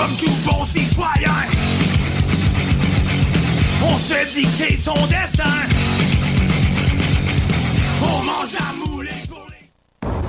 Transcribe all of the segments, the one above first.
comme tout bon citoyen. On se dicter son destin. On mange la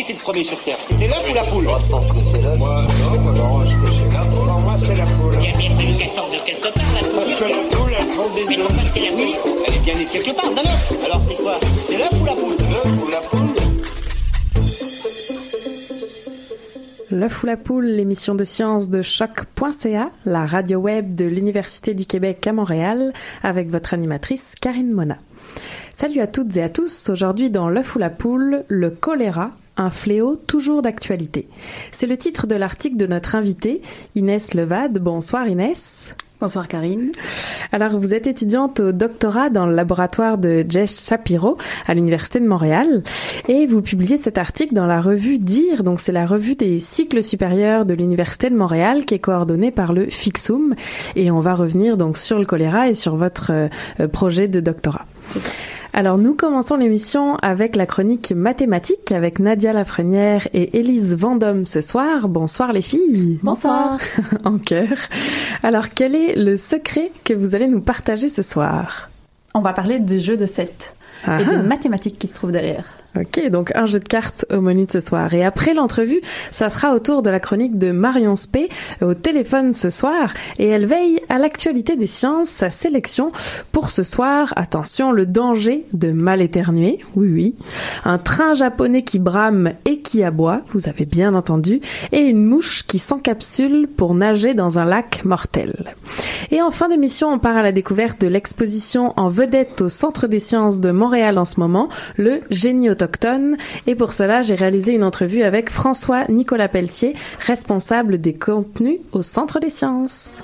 Qui était le premier sur Terre C'était l'œuf ou la poule Moi, je pense que c'est l'œuf. Moi, non, alors, je pense que c'est l'œuf. Pour moi, c'est la poule. Il y a bien fallu qu'elle sorte de quelque part, la poule. Parce que la poule, elle prend des Mais œufs. pourquoi c'est la nuit Elle est bien née quelque part, d'un œuf. Alors c'est quoi? C'est l'œuf ou la poule? L'œuf ou la poule L'œuf ou la poule, l'émission de sciences de choc.ca, la radio web de l'Université du Québec à Montréal, avec votre animatrice Karine Mona. Salut à toutes et à tous. Aujourd'hui dans L'œuf ou la poule, le choléra, un fléau toujours d'actualité. C'est le titre de l'article de notre invitée, Inès Levade. Bonsoir Inès. Bonsoir Karine. Alors, vous êtes étudiante au doctorat dans le laboratoire de Jess Shapiro à l'Université de Montréal et vous publiez cet article dans la revue DIR, donc c'est la revue des cycles supérieurs de l'Université de Montréal qui est coordonnée par le FIXUM et on va revenir donc sur le choléra et sur votre euh, projet de doctorat. Alors nous commençons l'émission avec la chronique mathématique avec Nadia Lafrenière et Élise Vendôme ce soir. Bonsoir les filles. Bonsoir. en chœur. Alors quel est le secret que vous allez nous partager ce soir? On va parler du jeu de 7 Ah et des ah. mathématiques qui se trouvent derrière. Ok, donc un jeu de cartes au menu de ce soir. Et après l'entrevue, ça sera au tour de la chronique de Marion Spey au téléphone ce soir. Et elle veille à l'actualité des sciences, sa sélection pour ce soir. Attention, le danger de mal éternuer. Oui, oui. Un train japonais qui brame et qui aboie, vous avez bien entendu. Et une mouche qui s'encapsule pour nager dans un lac mortel. Et en fin d'émission, on part à la découverte de l'exposition en vedette au Centre des sciences de Montréal en ce moment, le Génie Et pour cela, j'ai réalisé une entrevue avec François Nicolas Pelletier, responsable des contenus au Centre des sciences.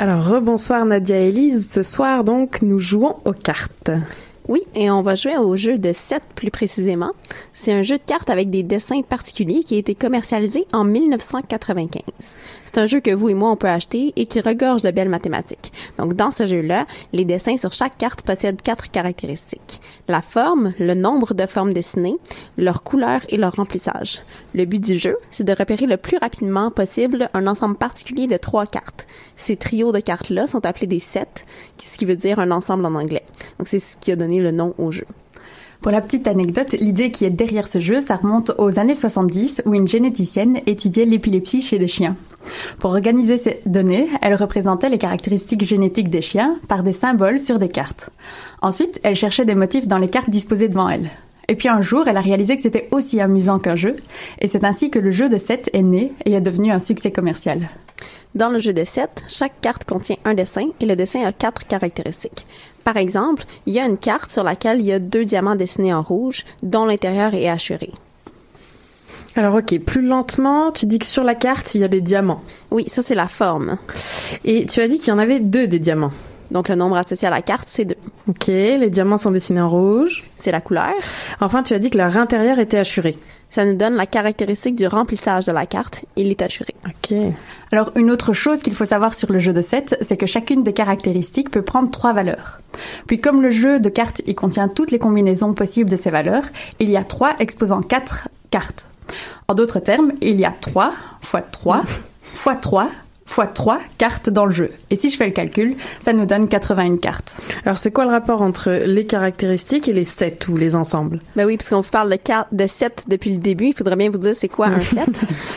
Alors, rebonsoir Nadia et Elise. Ce soir, donc, nous jouons aux cartes. Oui, et on va jouer au jeu de 7 plus précisément. C'est un jeu de cartes avec des dessins particuliers qui a été commercialisé en 1995. C'est un jeu que vous et moi on peut acheter et qui regorge de belles mathématiques. Donc dans ce jeu-là, les dessins sur chaque carte possèdent quatre caractéristiques. La forme, le nombre de formes dessinées, leur couleur et leur remplissage. Le but du jeu, c'est de repérer le plus rapidement possible un ensemble particulier de trois cartes. Ces trios de cartes-là sont appelés des sets, ce qui veut dire un ensemble en anglais. Donc c'est ce qui a donné le nom au jeu. Pour la petite anecdote, l'idée qui est derrière ce jeu, ça remonte aux années 70 où une généticienne étudiait l'épilepsie chez des chiens. Pour organiser ces données, elle représentait les caractéristiques génétiques des chiens par des symboles sur des cartes. Ensuite, elle cherchait des motifs dans les cartes disposées devant elle. Et puis un jour, elle a réalisé que c'était aussi amusant qu'un jeu, et c'est ainsi que le jeu de 7 est né et est devenu un succès commercial. Dans le jeu de 7, chaque carte contient un dessin et le dessin a quatre caractéristiques. Par exemple, il y a une carte sur laquelle il y a deux diamants dessinés en rouge, dont l'intérieur est hachuré. Alors ok, plus lentement, tu dis que sur la carte, il y a des diamants. Oui, ça c'est la forme. Et tu as dit qu'il y en avait deux des diamants. Donc le nombre associé à la carte, c'est deux. Ok, les diamants sont dessinés en rouge. C'est la couleur. Enfin, tu as dit que leur intérieur était hachuré. Ça nous donne la caractéristique du remplissage de la carte. Il est hachuré. Ok. Alors, une autre chose qu'il faut savoir sur le jeu de 7, c'est que chacune des caractéristiques peut prendre trois valeurs. Puis, comme le jeu de cartes y contient toutes les combinaisons possibles de ces valeurs, il y a trois exposant quatre cartes. En d'autres termes, il y a 3 fois 3 fois 3 fois 3 cartes dans le jeu. Et si je fais le calcul, ça nous donne 81 cartes. Alors, c'est quoi le rapport entre les caractéristiques et les sets ou les ensembles? Ben oui, puisqu'on vous parle de cartes, de sets depuis le début, il faudrait bien vous dire c'est quoi un set.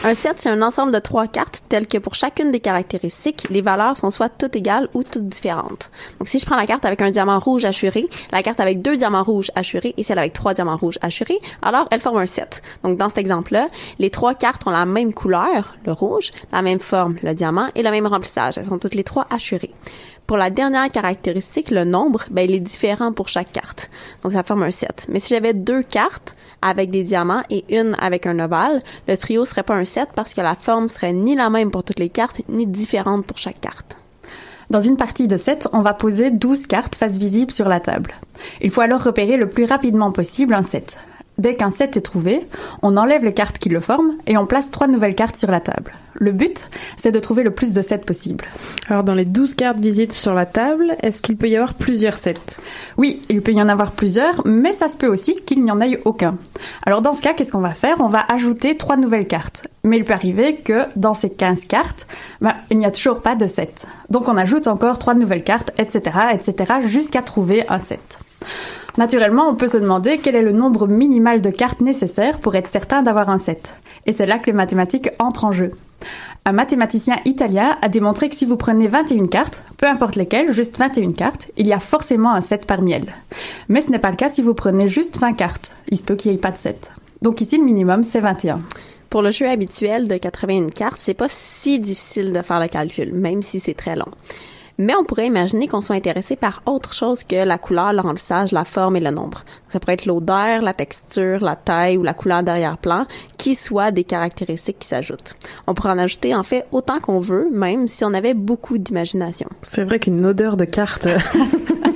un set, c'est un ensemble de trois cartes telles que pour chacune des caractéristiques, les valeurs sont soit toutes égales ou toutes différentes. Donc, si je prends la carte avec un diamant rouge assuré, la carte avec deux diamants rouges assurés et celle avec trois diamants rouges assurés, alors elle forme un set. Donc, dans cet exemple-là, les trois cartes ont la même couleur, le rouge, la même forme, le diamant, et le même remplissage. Elles sont toutes les trois assurées. Pour la dernière caractéristique, le nombre, ben, il est différent pour chaque carte. Donc, ça forme un set. Mais si j'avais deux cartes avec des diamants et une avec un ovale, le trio serait pas un set parce que la forme serait ni la même pour toutes les cartes, ni différente pour chaque carte. Dans une partie de 7, on va poser 12 cartes face visible sur la table. Il faut alors repérer le plus rapidement possible un set. Dès qu'un set est trouvé, on enlève les cartes qui le forment et on place trois nouvelles cartes sur la table. Le but, c'est de trouver le plus de sets possible. Alors, dans les 12 cartes visibles sur la table, est-ce qu'il peut y avoir plusieurs sets? Oui, il peut y en avoir plusieurs, mais ça se peut aussi qu'il n'y en ait aucun. Alors, dans ce cas, qu'est-ce qu'on va faire? On va ajouter trois nouvelles cartes. Mais il peut arriver que dans ces 15 cartes, ben, il n'y a toujours pas de set. Donc, on ajoute encore trois nouvelles cartes, etc., etc., jusqu'à trouver un set. Naturellement, on peut se demander quel est le nombre minimal de cartes nécessaires pour être certain d'avoir un set. Et c'est là que les mathématiques entrent en jeu. Un mathématicien italien a démontré que si vous prenez 21 cartes, peu importe lesquelles, juste 21 cartes, il y a forcément un set parmi elles. Mais ce n'est pas le cas si vous prenez juste 20 cartes. Il se peut qu'il n'y ait pas de set. Donc ici, le minimum, c'est 21. Pour le jeu habituel de 81 cartes, c'est pas si difficile de faire le calcul, même si c'est très long. Mais on pourrait imaginer qu'on soit intéressé par autre chose que la couleur, le remplissage, la forme et le nombre. Ça pourrait être l'odeur, la texture, la taille ou la couleur d'arrière-plan, qui soient des caractéristiques qui s'ajoutent. On pourrait en ajouter en fait autant qu'on veut, même si on avait beaucoup d'imagination. C'est vrai qu'une odeur de carte.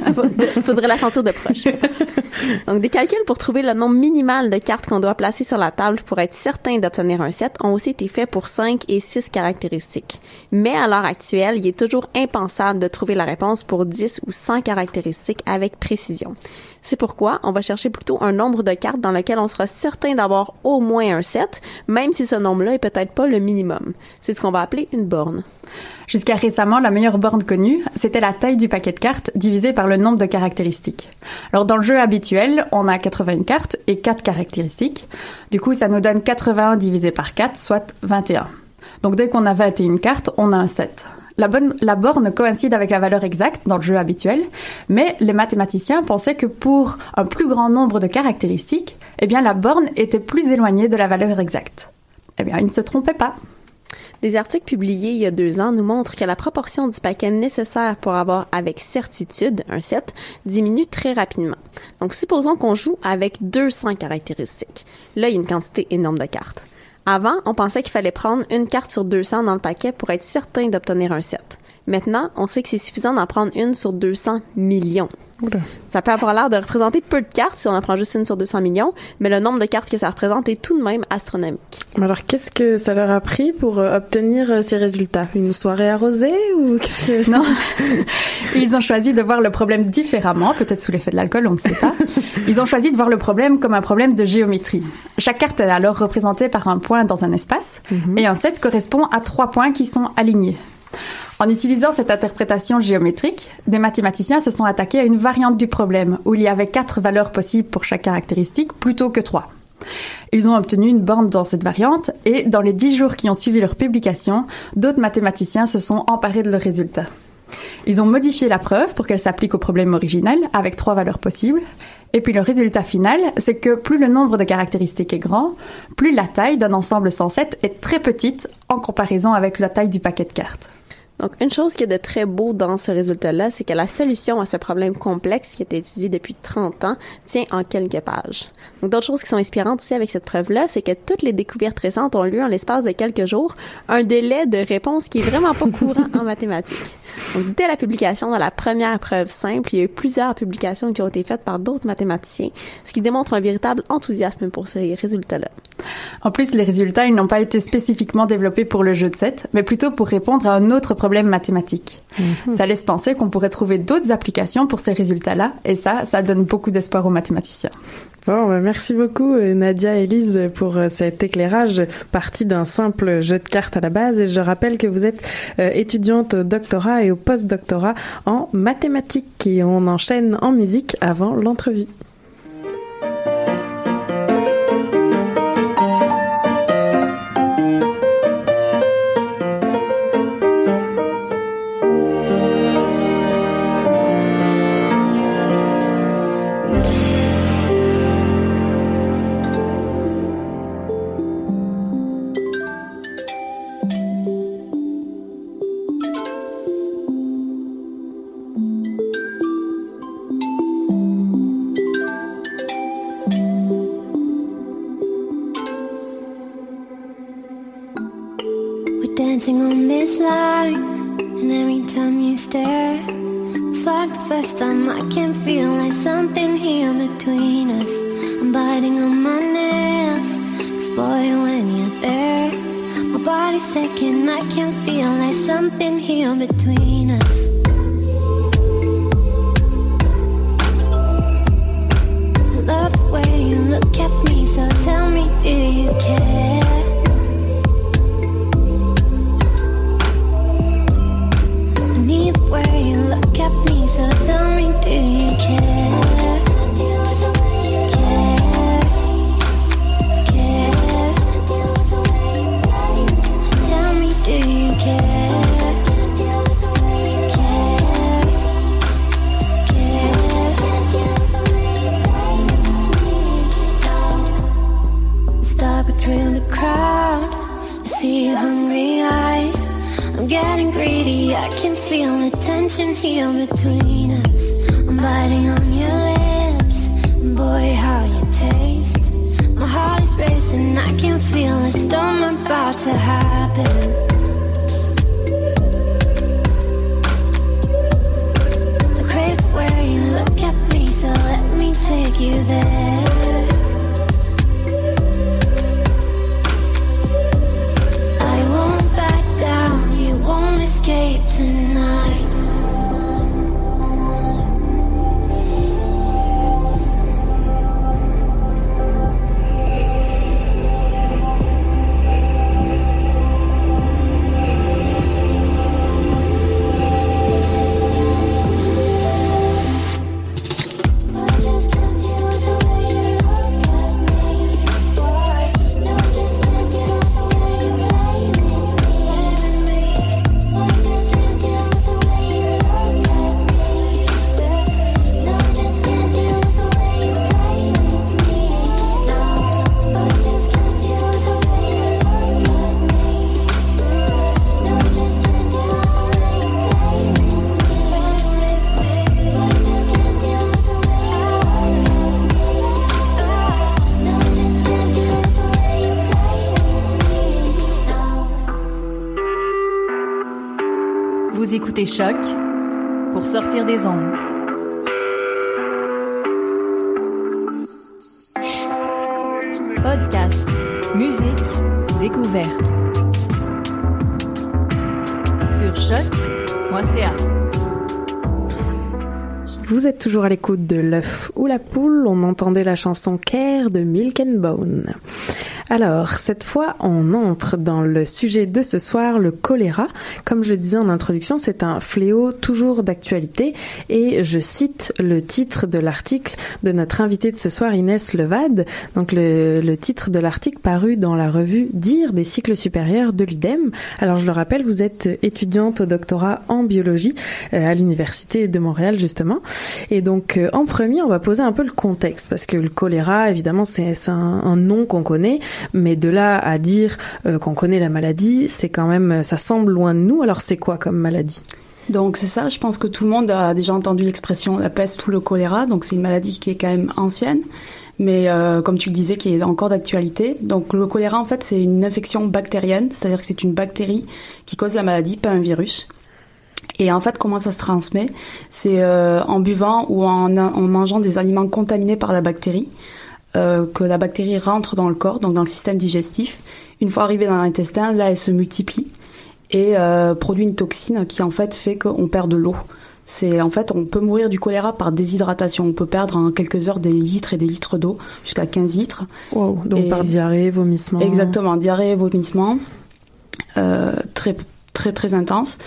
Faudrait la sentir de proche. Donc, des calculs pour trouver le nombre minimal de cartes qu'on doit placer sur la table pour être certain d'obtenir un set ont aussi été faits pour 5 et 6 caractéristiques. Mais à l'heure actuelle, il est toujours impensable de trouver la réponse pour 10 ou 100 caractéristiques avec précision. C'est pourquoi on va chercher plutôt un nombre de cartes dans lequel on sera certain d'avoir au moins un set, même si ce nombre-là est peut-être pas le minimum. C'est ce qu'on va appeler une borne. Jusqu'à récemment, la meilleure borne connue, c'était la taille du paquet de cartes divisé par le nombre de caractéristiques. Alors dans le jeu habituel, on a 81 cartes et 4 caractéristiques. Du coup, ça nous donne 81 divisé par 4, soit 21. Donc dès qu'on a 21 cartes, on a un set. La, bonne, la borne coïncide avec la valeur exacte dans le jeu habituel, mais les mathématiciens pensaient que pour un plus grand nombre de caractéristiques, eh bien la borne était plus éloignée de la valeur exacte. Eh bien, ils ne se trompaient pas. Des articles publiés il y a deux ans nous montrent que la proportion du paquet nécessaire pour avoir avec certitude un set diminue très rapidement. Donc, supposons qu'on joue avec 200 caractéristiques. Là, il y a une quantité énorme de cartes. Avant, on pensait qu'il fallait prendre une carte sur 200 dans le paquet pour être certain d'obtenir un set. Maintenant, on sait que c'est suffisant d'en prendre une sur 200 millions. Ça peut avoir l'air de représenter peu de cartes si on en prend juste une sur 200 millions, mais le nombre de cartes que ça représente est tout de même astronomique. Alors, qu'est-ce que ça leur a pris pour euh, obtenir euh, ces résultats? Une soirée arrosée ou qu'est-ce que? Non, ils ont choisi de voir le problème différemment, peut-être sous l'effet de l'alcool, on ne sait pas. Ils ont choisi de voir le problème comme un problème de géométrie. Chaque carte est alors représentée par un point dans un espace, et un set correspond à trois points qui sont alignés. En utilisant cette interprétation géométrique, des mathématiciens se sont attaqués à une variante du problème, où il y avait quatre valeurs possibles pour chaque caractéristique plutôt que trois. Ils ont obtenu une borne dans cette variante et dans les dix jours qui ont suivi leur publication, d'autres mathématiciens se sont emparés de leurs résultats. Ils ont modifié la preuve pour qu'elle s'applique au problème original avec trois valeurs possibles Et puis le résultat final, c'est que plus le nombre de caractéristiques est grand, plus la taille d'un ensemble 107 est très petite en comparaison avec la taille du paquet de cartes. Donc, une chose qui est de très beau dans ce résultat-là, c'est que la solution à ce problème complexe qui a été étudié depuis 30 ans tient en quelques pages. Donc, d'autres choses qui sont inspirantes aussi avec cette preuve-là, c'est que toutes les découvertes récentes ont lieu en l'espace de quelques jours, un délai de réponse qui est vraiment pas courant en mathématiques. Donc, dès la publication de la première preuve simple, il y a eu plusieurs publications qui ont été faites par d'autres mathématiciens, ce qui démontre un véritable enthousiasme pour ces résultats-là. En plus, les résultats, ils n'ont pas été spécifiquement développés pour le jeu de 7, mais plutôt pour répondre à un autre problème mathématique. Mhm. Ça laisse penser qu'on pourrait trouver d'autres applications pour ces résultats-là, et ça, ça donne beaucoup d'espoir aux mathématiciens. Bon, ben, merci beaucoup euh, Nadia et Elise pour euh, cet éclairage parti d'un simple jeu de cartes à la base. Et je rappelle que vous êtes euh, étudiante au doctorat et au post-doctorat en mathématiques. Et on enchaîne en musique avant l'entrevue. Time I can feel like something here between us. I'm biting on my nails, cause boy, when you're there, my body's shaking, I can feel like something here between us. Des ondes. Podcast, musique, découverte. Sur choc.ca. Vous êtes toujours à l'écoute de l'œuf ou la poule. On entendait la chanson Care de Milk and Bone. Alors, cette fois, on entre dans le sujet de ce soir, le choléra. Comme je disais en introduction, c'est un fléau toujours d'actualité et je cite le titre de l'article de notre invité de ce soir, Inès Levade. Donc, le, titre de l'article paru dans la revue Dire des cycles supérieurs de l'UDEM. Alors, je le rappelle, vous êtes étudiante au doctorat en biologie euh, à l'Université de Montréal, justement. Et donc, euh, en premier, on va poser un peu le contexte parce que le choléra, évidemment, c'est un nom qu'on connaît, mais de là à dire euh, qu'on connaît la maladie, c'est quand même, ça semble loin de nous. Alors, c'est quoi comme maladie? Donc c'est ça, je pense que tout le monde a déjà entendu l'expression la peste ou le choléra, donc c'est une maladie qui est quand même ancienne, mais euh, comme tu le disais, qui est encore d'actualité. Donc le choléra, en fait, c'est une infection bactérienne, c'est-à-dire que c'est une bactérie qui cause la maladie, pas un virus. Et en fait, comment ça se transmet? C'est euh, en buvant ou en mangeant des aliments contaminés par la bactérie, euh, que la bactérie rentre dans le corps, donc dans le système digestif. Une fois arrivée dans l'intestin, là, elle se multiplie et euh, produit une toxine qui en fait fait qu'on perd de l'eau. C'est en fait on peut mourir du choléra par déshydratation. On peut perdre en quelques heures des litres et des litres d'eau jusqu'à 15 litres. Wow, donc Et- par diarrhée, vomissement. Exactement, diarrhée, vomissement, euh, très très très intense.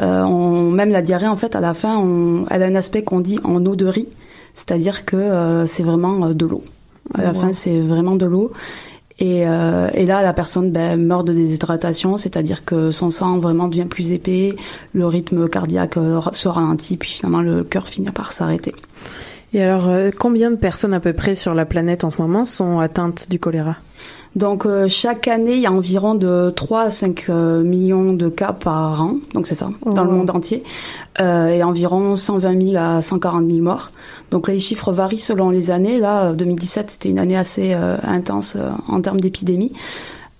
Euh, on, même la diarrhée en fait à la fin, on, elle a un aspect qu'on dit en eau de riz, c'est-à-dire que c'est vraiment de l'eau. À la Wow. fin, c'est vraiment de l'eau. Et, euh, et là, la personne ben, meurt de déshydratation, c'est-à-dire que son sang vraiment devient plus épais, le rythme cardiaque euh, se ralentit, puis finalement le cœur finit par s'arrêter. Et alors, euh, combien de personnes à peu près sur la planète en ce moment sont atteintes du choléra? Donc euh, chaque année, il y a environ de 3 à 5 euh, millions de cas par an, donc c'est ça, dans le Oh. monde entier, euh, et environ 120 000 à 140 000 morts. Donc les chiffres varient selon les années. Là, euh, 2017, c'était une année assez intense en termes d'épidémie.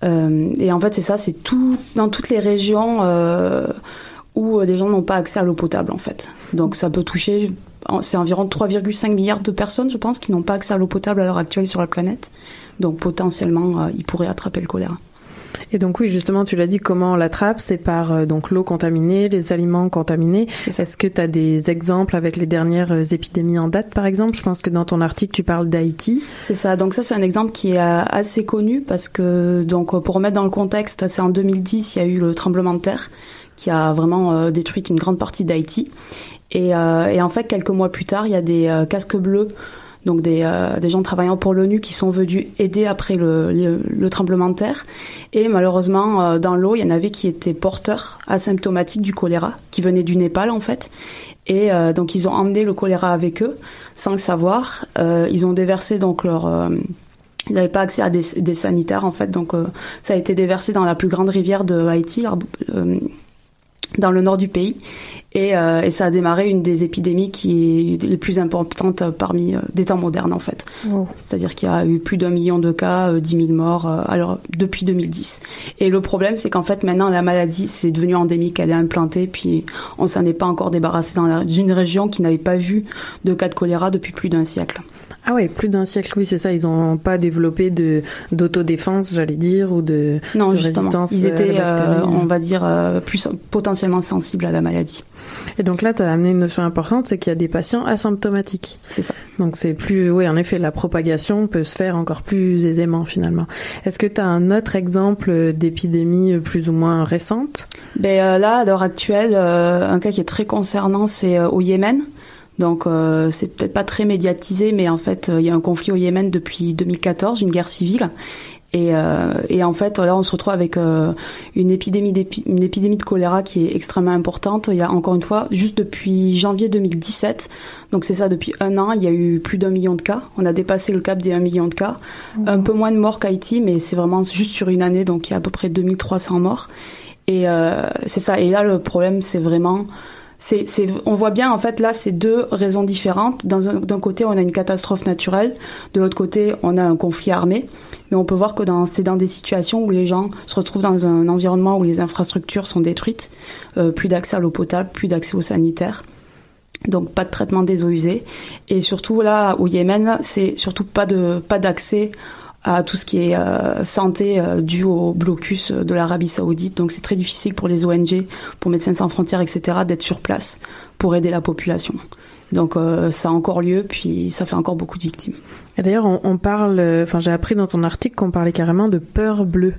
Et en fait, c'est ça, c'est tout dans toutes les régions où les gens n'ont pas accès à l'eau potable, en fait. Donc ça peut toucher, c'est environ 3,5 milliards de personnes, je pense, qui n'ont pas accès à l'eau potable à l'heure actuelle sur la planète. Donc potentiellement, euh, ils pourraient attraper le choléra. Et donc oui, justement, tu l'as dit, comment on l'attrape? C'est par euh, donc l'eau contaminée, les aliments contaminés. Est-ce que tu as des exemples avec les dernières euh, épidémies en date, par exemple? Je pense que dans ton article, tu parles d'Haïti. C'est ça. Donc ça, c'est un exemple qui est assez connu parce que, donc, pour remettre dans le contexte, c'est en 2010, il y a eu le tremblement de terre qui a vraiment euh, détruit une grande partie d'Haïti. Et, euh, et en fait, quelques mois plus tard, il y a des euh, casques bleus, donc des, euh, des gens travaillant pour l'ONU qui sont venus aider après le, le, le tremblement de terre. Et malheureusement, euh, dans l'eau, il y en avait qui étaient porteurs asymptomatiques du choléra, qui venaient du Népal en fait. Et euh, donc ils ont emmené le choléra avec eux sans le savoir. Euh, ils ont déversé donc leur ils n'avaient pas accès à des, des sanitaires en fait, donc ça a été déversé dans la plus grande rivière de Haïti, dans le nord du pays, et, euh, et ça a démarré une des épidémies qui est les plus importantes parmi euh, des temps modernes en fait. C'est-à-dire qu'il y a eu plus d'un million de cas, euh, 10 000 morts, euh, alors depuis 2010. Et le problème, c'est qu'en fait maintenant la maladie c'est devenu endémique, elle est implantée, puis on s'en est pas encore débarrassé dans la- une région qui n'avait pas vu de cas de choléra depuis plus d'un siècle. Ah ouais, plus d'un siècle, oui, c'est ça. Ils n'ont pas développé de d'autodéfense, j'allais dire, ou de, Non, de résistance Ils la étaient, euh, on va dire, euh, plus potentiellement sensibles à la maladie. Et donc là, tu as amené une notion importante, c'est qu'il y a des patients asymptomatiques. C'est ça. Donc c'est plus, oui, en effet, la propagation peut se faire encore plus aisément finalement. Est-ce que tu as un autre exemple d'épidémie plus ou moins récente? Ben euh, là, à l'heure actuelle, euh, un cas qui est très concernant, c'est euh, au Yémen. Donc euh, c'est peut-être pas très médiatisé, mais en fait, euh, il y a un conflit au Yémen depuis 2014, une guerre civile. Et, euh, et en fait, là, on se retrouve avec euh, une épidémie, d'épi- une épidémie de choléra qui est extrêmement importante. Il y a encore une fois, juste depuis janvier 2017, donc c'est ça, depuis un an, il y a eu plus d'un million de cas. On a dépassé le cap des 1 million de cas. Un peu moins de morts qu'Haïti, mais c'est vraiment juste sur une année, donc il y a à peu près 2300 morts. Et euh, c'est ça. Et là, le problème, c'est vraiment on voit bien en fait là c'est deux raisons différentes. D'un côté on a une catastrophe naturelle, de l'autre côté on a un conflit armé. Mais on peut voir que dans, c'est dans des situations où les gens se retrouvent dans un environnement où les infrastructures sont détruites, euh, plus d'accès à l'eau potable, plus d'accès aux sanitaires. Donc pas de traitement des eaux usées et surtout là au Yémen c'est surtout pas de pas d'accès à tout ce qui est euh, santé euh, dû au blocus de l'Arabie Saoudite. Donc c'est très difficile pour les ONG, pour Médecins sans frontières, etc. d'être sur place pour aider la population. Donc euh, ça a encore lieu, puis ça fait encore beaucoup de victimes. Et d'ailleurs, on, parle, euh, enfin, j'ai appris dans ton article qu'on parlait carrément de peur bleue.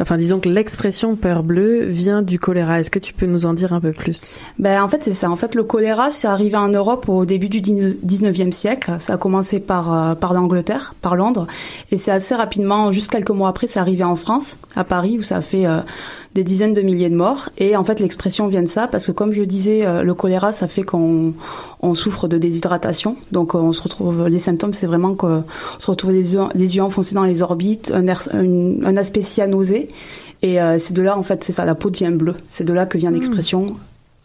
Enfin, disons que l'expression peur bleue vient du choléra. Est-ce que tu peux nous en dire un peu plus? Ben, en fait, c'est ça. En fait, le choléra, c'est arrivé en Europe au début du 19e siècle. Ça a commencé par, euh, par l'Angleterre, par Londres. Et c'est assez rapidement, juste quelques mois après, c'est arrivé en France, à Paris, où ça a fait euh, des dizaines de milliers de morts. Et en fait, l'expression vient de ça, parce que comme je disais, euh, le choléra, ça fait qu'on on souffre de déshydratation. Donc, euh, on se retrouve, les symptômes, c'est vraiment qu'on se retrouve les yeux, les yeux enfoncés dans les orbites, un, air- une- un aspect cyanosé. Et euh, c'est de là, en fait, c'est ça, la peau devient bleue. C'est de là que vient l'expression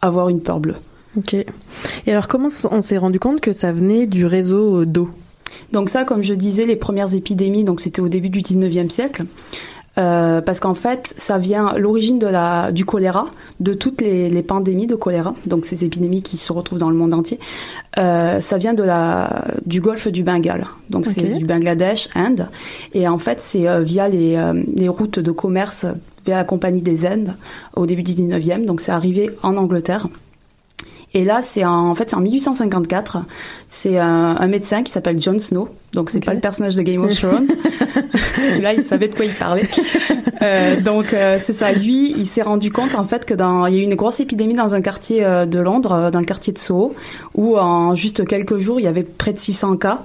avoir une peur bleue. Ok. Et alors, comment on s'est rendu compte que ça venait du réseau d'eau? Donc ça, comme je disais, les premières épidémies, donc c'était au début du 19e siècle. Euh, parce qu'en fait, ça vient l'origine de la du choléra, de toutes les, les pandémies de choléra, donc ces épidémies qui se retrouvent dans le monde entier. Euh, ça vient de la du golfe du Bengale, donc c'est du Bangladesh, Inde, et en fait c'est euh, via les, euh, les routes de commerce via la compagnie des Indes au début du 19e, donc c'est arrivé en Angleterre. Et là, c'est en, en fait, c'est en 1854. C'est un, un médecin qui s'appelle Jon Snow. Donc, c'est pas le personnage de Game of Thrones. Celui-là, il savait de quoi il parlait. Euh, donc, euh, c'est ça. Lui, il s'est rendu compte, en fait, que dans, il y a eu une grosse épidémie dans un quartier euh, de Londres, dans le quartier de Soho, où en juste quelques jours, il y avait près de 600 cas.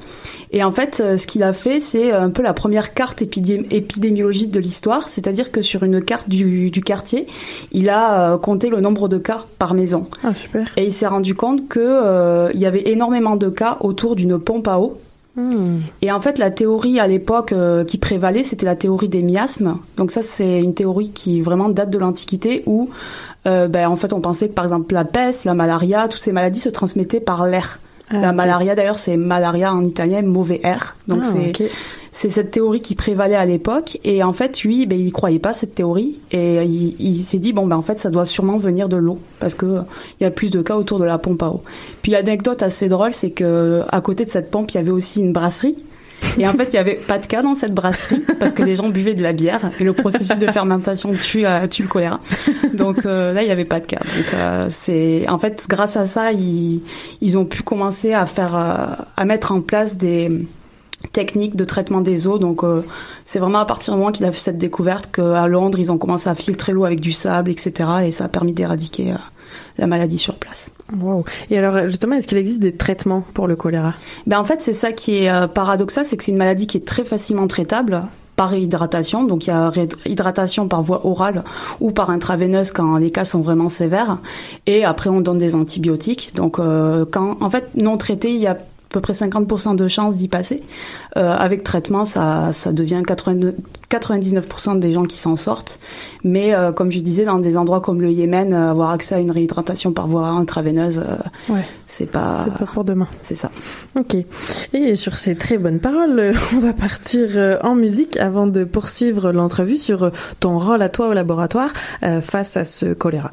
Et en fait, ce qu'il a fait, c'est un peu la première carte épidé- épidémiologique de l'histoire. C'est-à-dire que sur une carte du, du quartier, il a compté le nombre de cas par maison. Ah, super. Et il s'est rendu compte que il y avait énormément de cas autour d'une pompe à eau. Hmm. Et en fait, la théorie à l'époque euh, qui prévalait, c'était la théorie des miasmes. Donc ça, c'est une théorie qui vraiment date de l'Antiquité où, euh, ben, en fait, on pensait que par exemple la peste, la malaria, toutes ces maladies se transmettaient par l'air. Ah, la malaria, d'ailleurs, c'est malaria en italien, mauvais air. Donc Ah, c'est. C'est cette théorie qui prévalait à l'époque. Et en fait, lui, ben, il croyait pas cette théorie. Et il, s'est dit, bon, ben, en fait, ça doit sûrement venir de l'eau. Parce que il y a plus de cas autour de la pompe à eau. Puis l'anecdote assez drôle, c'est que à côté de cette pompe, il y avait aussi une brasserie. Et en fait, il y avait pas de cas dans cette brasserie parce que les gens buvaient de la bière et le processus de fermentation tue, euh, tue le choléra. Donc euh, là, il y avait pas de cas. Donc euh, c'est en fait grâce à ça, ils, ils ont pu commencer à faire euh, à mettre en place des techniques de traitement des eaux. Donc euh, c'est vraiment à partir du moment qu'il a fait cette découverte qu'à Londres, ils ont commencé à filtrer l'eau avec du sable, etc. Et ça a permis d'éradiquer euh, la maladie sur place. Wow. Et alors, justement, est-ce qu'il existe des traitements pour le choléra? Ben en fait, c'est ça qui est euh, paradoxal, c'est que c'est une maladie qui est très facilement traitable par réhydratation. Donc il y a hydratation par voie orale ou par intraveineuse quand les cas sont vraiment sévères. Et après, on donne des antibiotiques. Donc euh, quand, en fait, non traité, il y a à peu près 50% de chances d'y passer. Euh, avec traitement, ça, ça devient 80 99% des gens qui s'en sortent. Mais euh, comme je disais, dans des endroits comme le Yémen, euh, avoir accès à une réhydratation par voie intraveineuse, Ouais. c'est pas... C'est pas pour demain. C'est ça. Ok. Et sur ces très bonnes paroles, on va partir en musique avant de poursuivre l'entrevue sur ton rôle à toi au laboratoire face à ce choléra.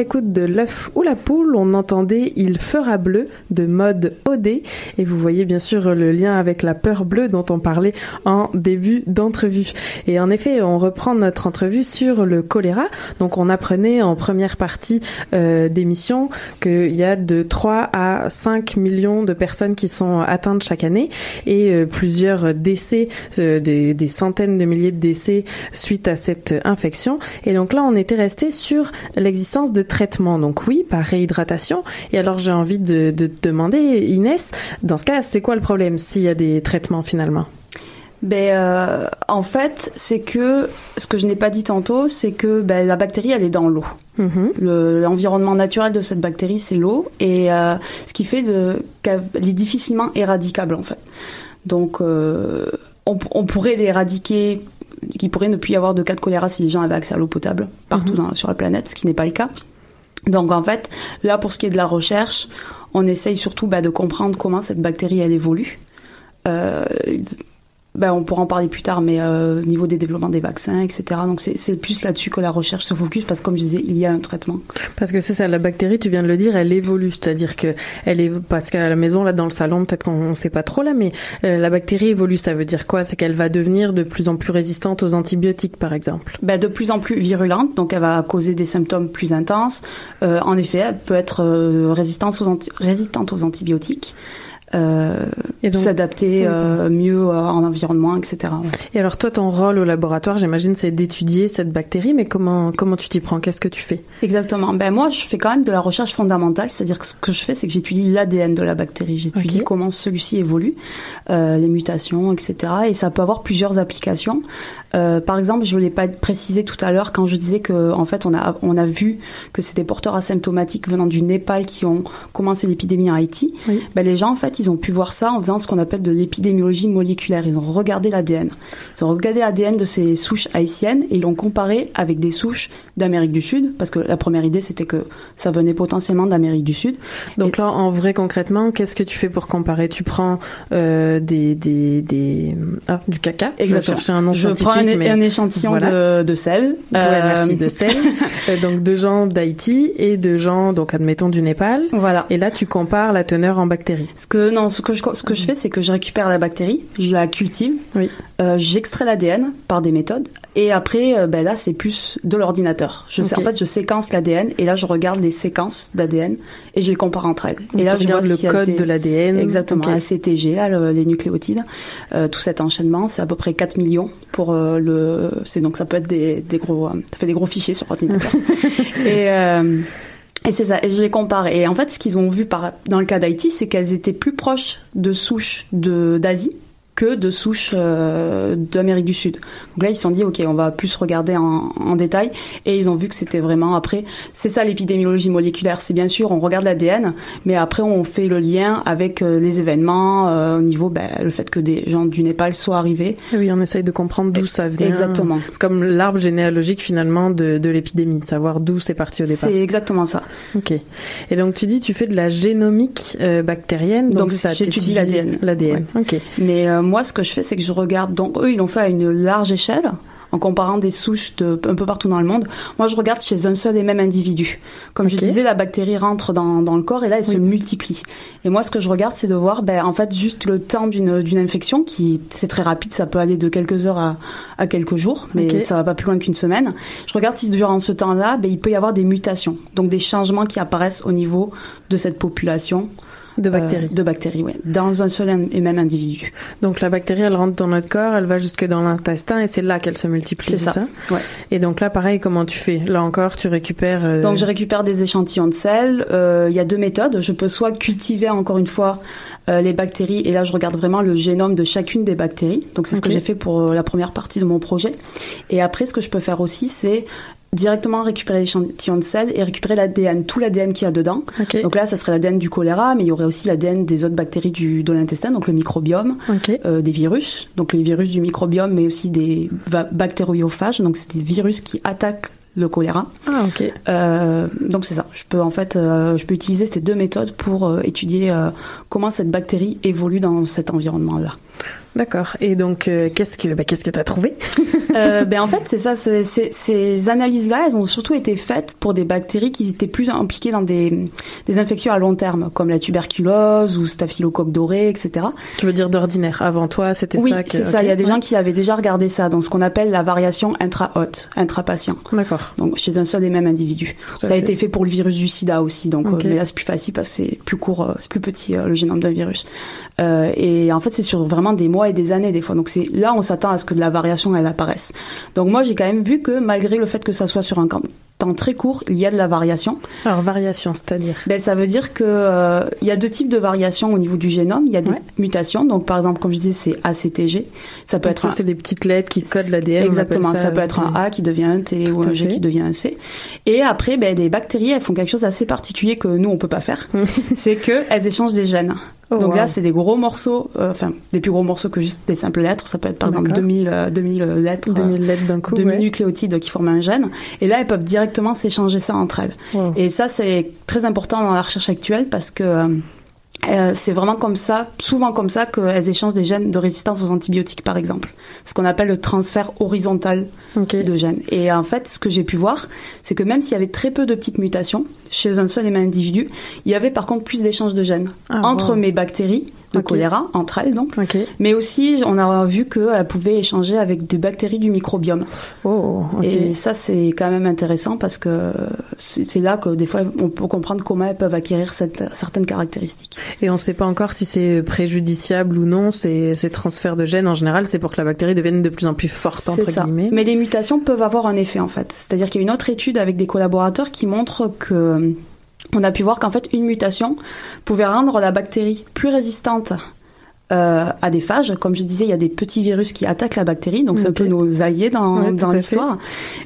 L'écoute de l'œuf ou la poule. On entendait Il fera bleu de mode OD. Et vous voyez bien sûr le lien avec la peur bleue dont on parlait en début d'entrevue. Et en effet, on reprend notre entrevue sur le choléra. Donc on apprenait en première partie euh, d'émission qu'il y a de 3 à 5 millions de personnes qui sont atteintes chaque année et euh, plusieurs décès, euh, des, des centaines de milliers de décès suite à cette infection. Et donc là, on était resté sur l'existence de traitements. Donc oui, par réhydratation. Et alors j'ai envie de, de te demander, Inès, dans ce cas, c'est quoi le problème s'il y a des traitements finalement? Ben, euh, en fait, c'est que ce que je n'ai pas dit tantôt, c'est que ben, la bactérie, elle est dans l'eau. Le- L'environnement naturel de cette bactérie, c'est l'eau, et euh, ce qui fait qu'elle est difficilement éradicable en fait. Donc, euh, on, on pourrait l'éradiquer, qu'il pourrait ne plus y avoir de cas de choléra si les gens avaient accès à l'eau potable partout dans- sur la planète, ce qui n'est pas le cas. Donc en fait, là pour ce qui est de la recherche, on essaye surtout bah, de comprendre comment cette bactérie elle évolue. Euh, ben, on pourra en parler plus tard, mais euh, au niveau des développements des vaccins, etc. Donc c'est c'est plus là-dessus que la recherche se focus, parce que comme je disais, il y a un traitement. Parce que c'est ça, la bactérie, tu viens de le dire, elle évolue, c'est-à-dire que elle est parce qu'à la maison, là, dans le salon, peut-être qu'on ne sait pas trop là, mais euh, la bactérie évolue, ça veut dire quoi? C'est qu'elle va devenir de plus en plus résistante aux antibiotiques, par exemple. Ben, de plus en plus virulente, donc elle va causer des symptômes plus intenses. Euh, en effet, elle peut être euh, résistante, aux anti- résistante aux antibiotiques. Euh, s'adapter euh, mieux euh, en environnement, etc. ouais. Et alors toi, ton rôle au laboratoire, j'imagine, c'est d'étudier cette bactérie, mais comment comment tu t'y prends? Qu'est-ce que tu fais? Exactement. Ben moi, je fais quand même de la recherche fondamentale, c'est-à-dire que ce que je fais, c'est que j'étudie l'ADN de la bactérie. J'étudie comment celui-ci évolue, euh, les mutations, etc. Et ça peut avoir plusieurs applications. Euh, par exemple, je ne l'ai pas précisé tout à l'heure quand je disais que, en fait, on a on a vu que c'était porteurs asymptomatiques venant du Népal qui ont commencé l'épidémie en Haïti. Ben, les gens, en fait, ils ont pu voir ça en faisant ce qu'on appelle de l'épidémiologie moléculaire. Ils ont regardé l'ADN. Ils ont regardé l'ADN de ces souches haïtiennes et ils l'ont comparé avec des souches d'Amérique du Sud, parce que la première idée, c'était que ça venait potentiellement d'Amérique du Sud. Donc là, en vrai, concrètement, qu'est-ce que tu fais pour comparer? Tu prends euh, des, des, des... Ah, du caca? Je vais Exactement. chercher un nom Je scientifique, prends un, mais- un échantillon Voilà. de, de sel. Ouais, Euh, merci de sel. Euh, donc de gens d'Haïti et de gens, donc admettons du Népal. Voilà. Et là, tu compares la teneur en bactéries. Ce que non, ce que je ce que je fais, c'est que je récupère la bactérie, je la cultive, euh, j'extrais l'ADN par des méthodes, et après, euh, ben là, c'est plus de l'ordinateur. Je sais, en fait, je séquence l'ADN, et là, je regarde les séquences d'ADN et je les compare entre elles. Donc et là, je vois regardes le code des- de l'ADN. Exactement, Ok. ACTG, là, le- les nucléotides, euh, tout cet enchaînement, c'est à peu près 4 millions pour euh, le. C'est donc ça peut être des, des gros, euh, ça fait des gros fichiers sur ordinateur. et euh, et c'est ça, et je les compare. Et en fait, ce qu'ils ont vu par, dans le cas d'Haïti, c'est qu'elles étaient plus proches de souches de d'Asie que de souches euh, d'Amérique du Sud. Donc là, ils se sont dit, ok, on va plus regarder en, en détail, et ils ont vu que c'était vraiment après. C'est ça l'épidémiologie moléculaire, c'est bien sûr, on regarde l'ADN, mais après on fait le lien avec euh, les événements euh, au niveau, ben, le fait que des gens du Népal soient arrivés. Et oui, on essaye de comprendre d'où ça vient. Exactement. C'est comme l'arbre généalogique finalement de, de l'épidémie, savoir d'où c'est parti au départ. C'est exactement ça. Ok. Et donc tu dis tu fais de la génomique bactérienne, donc, Donc, ça j'étudie l'ADN. L'ADN. Ok. Mais moi, ce que je fais, c'est que je regarde. Donc, eux, ils l'ont fait à une large échelle, en comparant des souches de un peu partout dans le monde. Moi, je regarde chez un seul et même individu. Comme je disais, la bactérie rentre dans, dans le corps et là, elle se multiplie. Et moi, ce que je regarde, c'est de voir, ben, en fait, juste le temps d'une d'une infection, qui c'est très rapide, ça peut aller de quelques heures à, à quelques jours, mais Ok. ça va pas plus loin qu'une semaine. Je regarde si durant ce temps-là, ben, il peut y avoir des mutations, donc des changements qui apparaissent au niveau de cette population. De bactéries. de bactéries, oui. Dans un seul et même individu. Donc la bactérie, elle rentre dans notre corps, elle va jusque dans l'intestin et c'est là qu'elle se multiplie. C'est ça. ça. Ouais. Et donc là, pareil, comment tu fais? Là encore, tu récupères. euh, Donc je récupère des échantillons de sel. Euh, Il y a deux méthodes. Je peux soit cultiver encore une fois euh, les bactéries et là je regarde vraiment le génome de chacune des bactéries. Donc c'est ce que j'ai fait pour euh, la première partie de mon projet. Et après ce que je peux faire aussi c'est directement récupérer l'échantillon de sel et récupérer l'ADN, tout l'ADN qu'il y a dedans. Donc là, ça serait l'ADN du choléra, mais il y aurait aussi l'ADN des autres bactéries du, de l'intestin, donc le microbiome, euh, des virus, donc les virus du microbiome, mais aussi des bactériophages, donc c'est des virus qui attaquent le choléra. Ah ok. Euh, donc c'est ça. Je peux en fait, euh, je peux utiliser ces deux méthodes pour étudier comment cette bactérie évolue dans cet environnement-là. D'accord. Et donc, euh, qu'est-ce que bah, qu'est-ce que t'as trouvé Euh, ben en fait, c'est ça. c'est- c'est- ces analyses-là, elles ont surtout été faites pour des bactéries qui étaient plus impliquées dans des, des infections à long terme, comme la tuberculose ou staphylocoque doré, etc. Tu veux dire d'ordinaire Avant toi, c'était Oui, ça que- c'est ça. Il y a des gens qui avaient déjà regardé ça, donc ce qu'on appelle la variation intra-hôte, intra-patient. D'accord. Donc chez un seul et même individu. Ça a fait. été fait pour le virus du SIDA aussi, donc euh, mais là c'est plus facile parce que c'est plus court, c'est plus petit le génome d'un virus. Euh, et en fait c'est sur vraiment des mois et des années des fois. Donc c'est là on s'attend à ce que de la variation elle apparaisse. Donc moi j'ai quand même vu que malgré le fait que ça soit sur un camp- temps très court, il y a de la variation. Alors variation, c'est-à-dire Ben, ça veut dire que euh, y a deux types de variations au niveau du génome. Il y a des mutations. Donc, par exemple, comme je disais, c'est ACTG. Ça peut Donc être ça, un- c'est les petites lettres qui codent l'ADN. Exactement. Ça, peut être un ok. A qui devient un T ou Tout un G fait. qui devient un C. Et après, ben, les bactéries, elles font quelque chose d'assez particulier que nous, on peut pas faire. c'est que elles échangent des gènes. Oh, Donc là, c'est des gros morceaux, euh, enfin, des plus gros morceaux que juste des simples lettres. Ça peut être, par exemple, D'accord. 2000, euh, 2000 lettres. 2000 lettres d'un coup, 2000 ouais. nucléotides qui forment un gène. Et là, elles peuvent directement s'échanger ça entre elles. Wow. Et ça, c'est très important dans la recherche actuelle parce que euh, euh, c'est vraiment comme ça, souvent comme ça, qu'elles échangent des gènes de résistance aux antibiotiques, par exemple. Ce qu'on appelle le transfert horizontal de gènes. Et en fait, ce que j'ai pu voir, c'est que même s'il y avait très peu de petites mutations chez un seul et même individu, il y avait par contre plus d'échanges de gènes Ah, entre wow. mes bactéries de choléra, entre elles donc, mais aussi on a vu qu'elles pouvaient échanger avec des bactéries du microbiome. Oh, ok. Et ça, c'est quand même intéressant parce que c'est là que des fois on peut comprendre comment elles peuvent acquérir cette, certaines caractéristiques. Et on ne sait pas encore si c'est préjudiciable ou non, ces, ces transferts de gènes en général, c'est pour que la bactérie devienne de plus en plus forte, entre ça. guillemets. Mais les mutations peuvent avoir un effet en fait. C'est-à-dire qu'il y a une autre étude avec des collaborateurs qui montre que on a pu voir qu'en fait une mutation pouvait rendre la bactérie plus résistante euh, à des phages. Comme je disais, il y a des petits virus qui attaquent la bactérie, donc c'est un peu nos alliés dans, Ouais, l'histoire.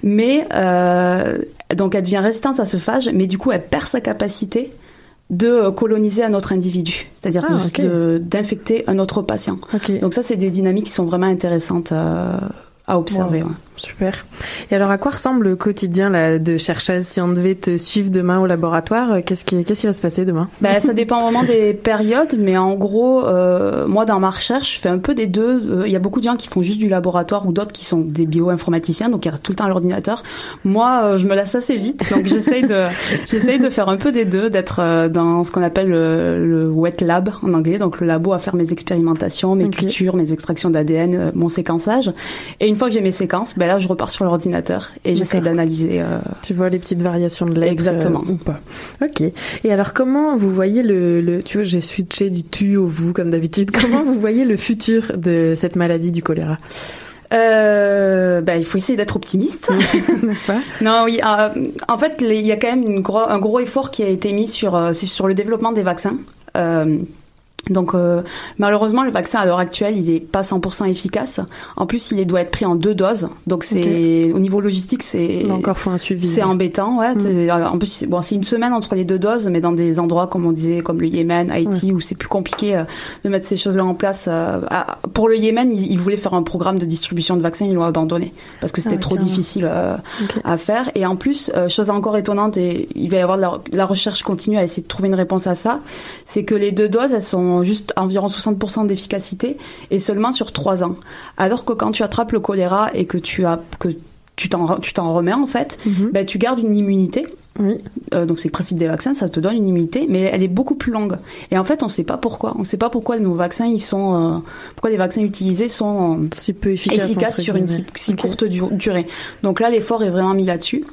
Mais euh, donc elle devient résistante à ce phage, mais du coup elle perd sa capacité de euh, coloniser un autre individu, c'est-à-dire Ah, d'infecter un autre patient. Donc ça, c'est des dynamiques qui sont vraiment intéressantes euh, à observer. Wow. ouais. Super. Et alors, à quoi ressemble le quotidien là, de chercheuse Si on devait te suivre demain au laboratoire, euh, qu'est-ce qui, qu'est-ce qui va se passer demain? Ben, ça dépend vraiment des périodes, mais en gros, euh, moi dans ma recherche, je fais un peu des deux. Euh, Il y a beaucoup de gens qui font juste du laboratoire ou d'autres qui sont des bioinformaticiens, donc ils restent tout le temps à l'ordinateur. Moi, euh, je me lasse assez vite, donc j'essaye de, j'essaye de faire un peu des deux, d'être euh, dans ce qu'on appelle le, le wet lab en anglais, donc le labo à faire mes expérimentations, mes cultures, mes extractions d'ADN, mon séquençage. Et une fois que j'ai mes séquences, ben là, je repars sur l'ordinateur et D'accord. d'analyser. euh, Tu vois les petites variations de lettres Exactement. euh, ou pas. Ok. Et alors, comment vous voyez le, le tu vois, j'ai switché du tu au vous comme d'habitude. Comment vous voyez le futur de cette maladie du choléra? Euh, ben, il faut essayer d'être optimiste, n'est-ce pas? Non, oui. euh, en fait, il y a quand même une gros, un gros effort qui a été mis sur, euh, sur le développement des vaccins. Euh, donc euh, malheureusement le vaccin à l'heure actuelle il est pas 100% efficace. En plus il doit être pris en deux doses. Donc c'est au niveau logistique c'est encore, faut un suivi. c'est embêtant, ouais. Mm. C'est- En plus, bon, c'est une semaine entre les deux doses, mais dans des endroits comme on disait, comme le Yémen, Haïti, où c'est plus compliqué euh, de mettre ces choses-là en place. euh, à- pour le Yémen, ils, ils voulaient faire un programme de distribution de vaccins, ils l'ont abandonné parce que c'était Ah, trop difficile euh, à faire. Et en plus, euh, chose encore étonnante, et il va y avoir de la, la recherche continue à essayer de trouver une réponse à ça, c'est que les deux doses, elles sont juste environ 60% d'efficacité et seulement sur trois ans. Alors que quand tu attrapes le choléra et que tu as que tu t'en tu t'en remets en fait, ben, tu gardes une immunité. Euh, donc c'est le principe des vaccins, ça te donne une immunité, mais elle est beaucoup plus longue. Et en fait, on ne sait pas pourquoi. On ne sait pas pourquoi nos vaccins, ils sont, euh, pourquoi les vaccins utilisés sont euh, si peu efficaces, sur une si, courte du- durée. Donc là, l'effort est vraiment mis là-dessus.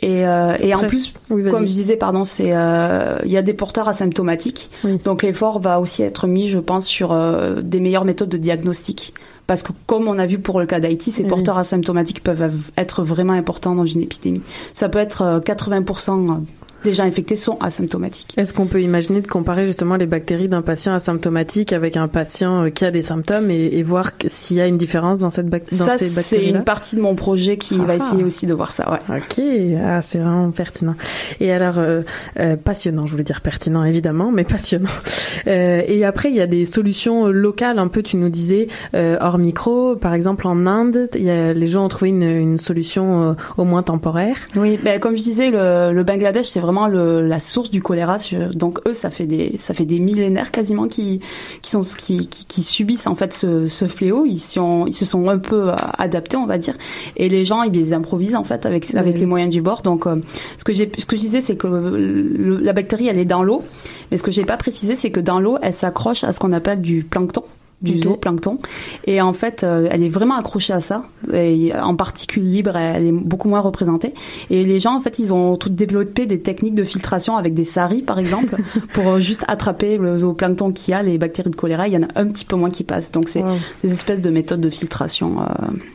Et, euh, et en plus, oui, comme je disais, pardon, c'est euh, il y a des porteurs asymptomatiques. Donc l'effort va aussi être mis, je pense, sur euh, des meilleures méthodes de diagnostic. Parce que comme on a vu pour le cas d'Haïti, ces Oui. porteurs asymptomatiques peuvent être vraiment importants dans une épidémie. Ça peut être euh, 80% gens infectés sont asymptomatiques. Est-ce qu'on peut imaginer de comparer justement les bactéries d'un patient asymptomatique avec un patient euh, qui a des symptômes et, et voir s'il y a une différence dans cette bac- dans Ça, ces c'est bactéries une partie de mon projet qui va Ah. essayer aussi de voir ça. Ouais. Ok, ah, c'est vraiment pertinent. Et alors, euh, euh, passionnant, je voulais dire pertinent évidemment, mais passionnant. Euh, et après, il y a des solutions locales, un peu, tu nous disais, euh, hors micro. Par exemple, en Inde, il y a, les gens ont trouvé une, une solution euh, au moins temporaire. Oui, ben, comme je disais, le, le Bangladesh, c'est vraiment le, la source du choléra. Donc eux, ça fait des ça fait des millénaires quasiment qui qui sont qui, qui, qui subissent en fait ce, ce fléau. Ils sont ils se sont un peu euh, adaptés, on va dire. Et les gens, ils improvisent en fait avec avec Oui. les moyens du bord. Donc euh, ce que j'ai ce que je disais, c'est que le- la bactérie, elle est dans l'eau. Mais ce que j'ai pas précisé, c'est que dans l'eau, elle s'accroche à ce qu'on appelle du plancton du zooplancton et en fait euh, elle est vraiment accrochée à ça et en particules libres elle est beaucoup moins représentée et les gens en fait ils ont tout développé des techniques de filtration avec des saris par exemple pour euh, juste attraper le zooplancton qu'il y a les bactéries de choléra il y en a un petit peu moins qui passent donc c'est Wow. des espèces de méthodes de filtration euh,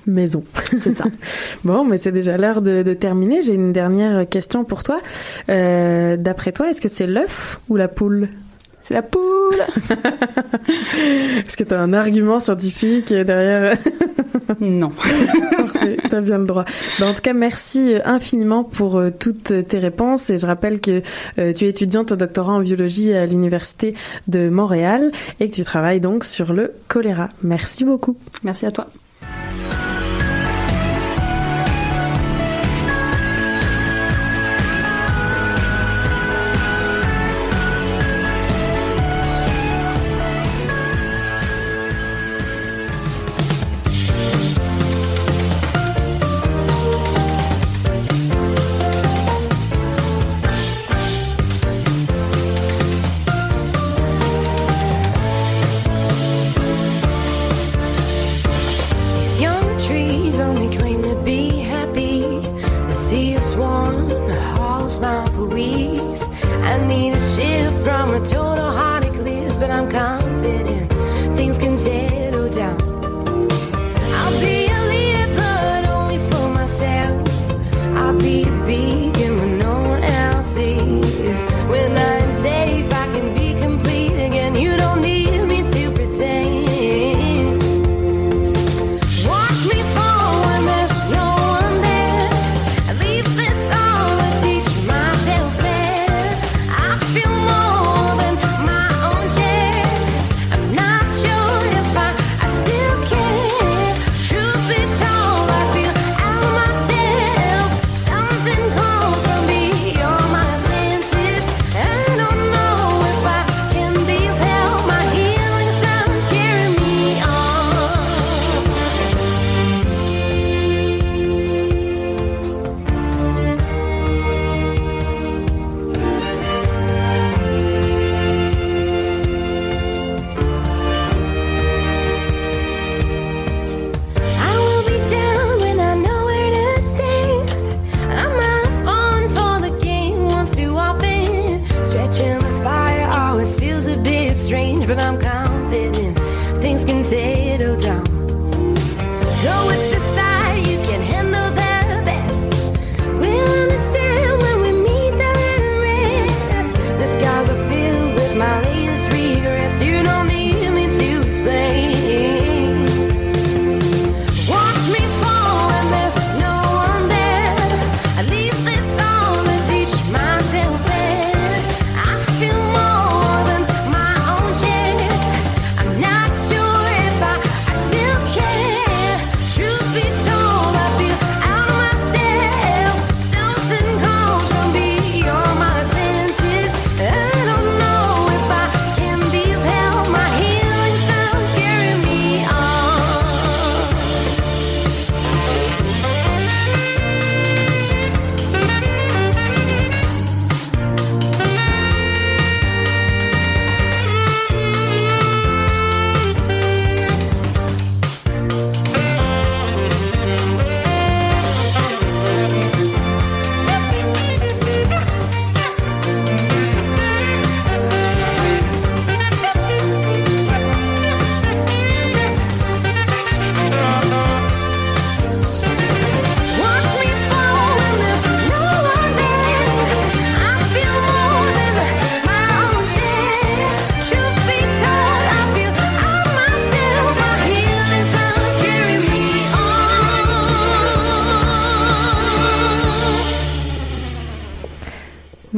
Maison. c'est ça Bon, mais c'est déjà l'heure de, de terminer. J'ai une dernière question pour toi. Euh, D'après toi, est-ce que c'est l'œuf ou la poule? C'est la poule Est-ce que tu as un argument scientifique derrière? Non. Parfait, bien le droit. Ben, en tout cas, merci infiniment pour euh, toutes tes réponses. Et je rappelle que euh, tu es étudiante au doctorat en biologie à l'Université de Montréal et que tu travailles donc sur le choléra. Merci beaucoup. Merci à toi.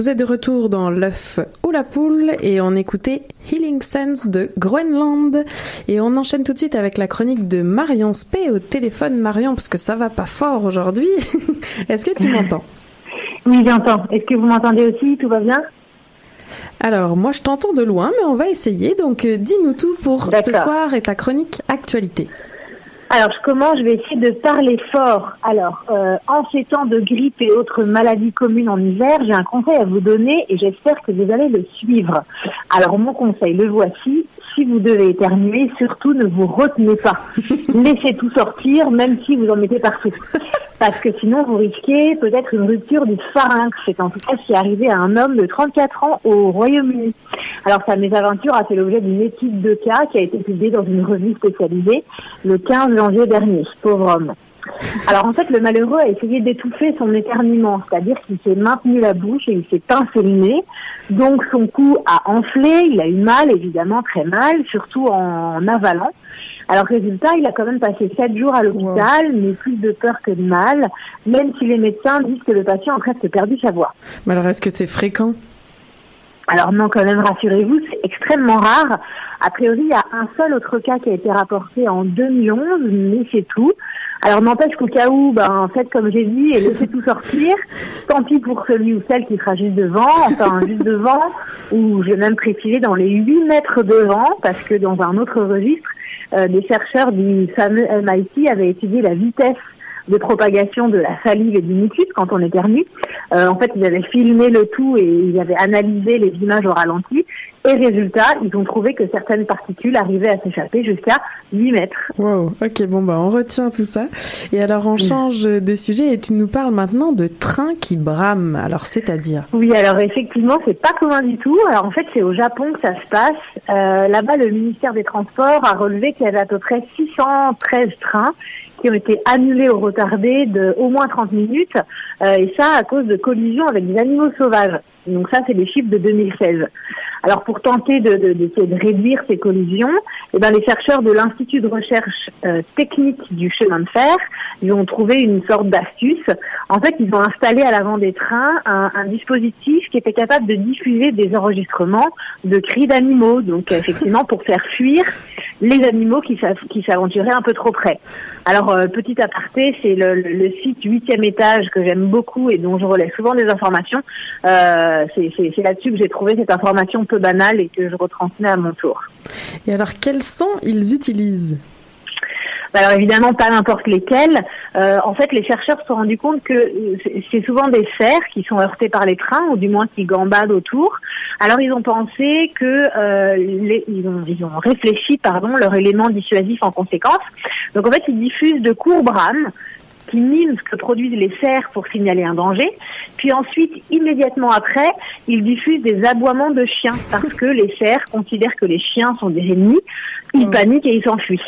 Vous êtes de retour dans l'œuf ou la poule et on écoutait Healing Sense de Groenland et on enchaîne tout de suite avec la chronique de Marion Spey au téléphone Marion parce que ça va pas fort aujourd'hui. Est-ce que tu m'entends? Oui, j'entends. Est-ce que vous m'entendez aussi? Tout va bien? Alors, moi, je t'entends de loin, mais on va essayer. Donc, euh, dis-nous tout pour ce soir et ta chronique actualité. Alors, je commence, je vais essayer de parler fort. Alors, euh, en ces temps de grippe et autres maladies communes en hiver, j'ai un conseil à vous donner et j'espère que vous allez le suivre. Alors, mon conseil, le voici. Si vous devez éternuer, surtout ne vous retenez pas. Laissez tout sortir, même si vous en mettez partout. Parce que sinon, vous risquez peut-être une rupture du pharynx. C'est en tout cas ce qui est arrivé à un homme de 34 ans au Royaume-Uni. Alors, sa mésaventure a fait l'objet d'une étude de cas qui a été publiée dans une revue spécialisée le 15 janvier dernier. Pauvre homme. Alors en fait, le malheureux a essayé d'étouffer son éternuement, c'est-à-dire qu'il s'est maintenu la bouche et il s'est pincé le nez. Donc son cou a enflé, il a eu mal, évidemment très mal, surtout en avalant. Alors résultat, il a quand même passé sept jours à l'hôpital, mais plus de peur que de mal, même si les médecins disent que le patient a presque perdu sa voix. Mais alors, est-ce que c'est fréquent? Alors non, quand même, rassurez-vous, c'est extrêmement rare. A priori, il y a un seul autre cas qui a été rapporté en 2011, mais c'est tout. Alors n'empêche qu'au cas où, ben, en fait, comme j'ai dit, et laissez tout sortir, tant pis pour celui ou celle qui sera juste devant, enfin juste devant, ou je vais même préciser dans les 8 mètres devant, parce que dans un autre registre, euh, des chercheurs du fameux MIT avaient étudié la vitesse de propagation de la salive et du mucus quand on éternue. Euh, en fait, ils avaient filmé le tout et ils avaient analysé les images au ralenti. Et résultat, ils ont trouvé que certaines particules arrivaient à s'échapper jusqu'à 8 mètres. Wow, ok, bon, bah, on retient tout ça. Et alors, on change de sujet et tu nous parles maintenant de trains qui brament. Alors, c'est-à-dire Oui, alors effectivement, c'est pas commun du tout. Alors en fait, c'est au Japon que ça se passe. Euh, Là-bas, le ministère des Transports a relevé qu'il y avait à peu près 613 trains qui ont été annulés ou retardés de au moins 30 minutes, euh, et ça à cause de collisions avec des animaux sauvages. Donc ça, c'est les chiffres de 2016. Alors pour tenter de, de, d'essayer de réduire ces collisions, eh ben, les chercheurs de l'Institut de recherche euh, technique du chemin de fer, ils ont trouvé une sorte d'astuce. En fait, ils ont installé à l'avant des trains un, un dispositif qui était capable de diffuser des enregistrements de cris d'animaux, donc effectivement pour faire fuir les animaux qui, s'a- qui s'aventuraient un peu trop près. Alors euh, petit aparté, c'est le, le, site huitième étage que j'aime beaucoup et dont je relève souvent des informations. Euh, c'est, c'est, là-dessus que j'ai trouvé cette information peu banale et que je retransmets à mon tour. Et alors, quels sons ils utilisent? Bah, Alors évidemment pas n'importe lesquels. Euh, en fait, les chercheurs se sont rendus compte que euh, c'est- c'est souvent des cerfs qui sont heurtés par les trains ou du moins qui gambadent autour. Alors ils ont pensé que euh, les- ils, ont, ils ont réfléchi pardon leur élément dissuasif en conséquence. Donc en fait ils diffusent de courts brames qui miment ce que produisent les cerfs pour signaler un danger. Puis ensuite, immédiatement après, ils diffusent des aboiements de chiens parce que les cerfs considèrent que les chiens sont des ennemis. Ils paniquent et ils s'enfuient.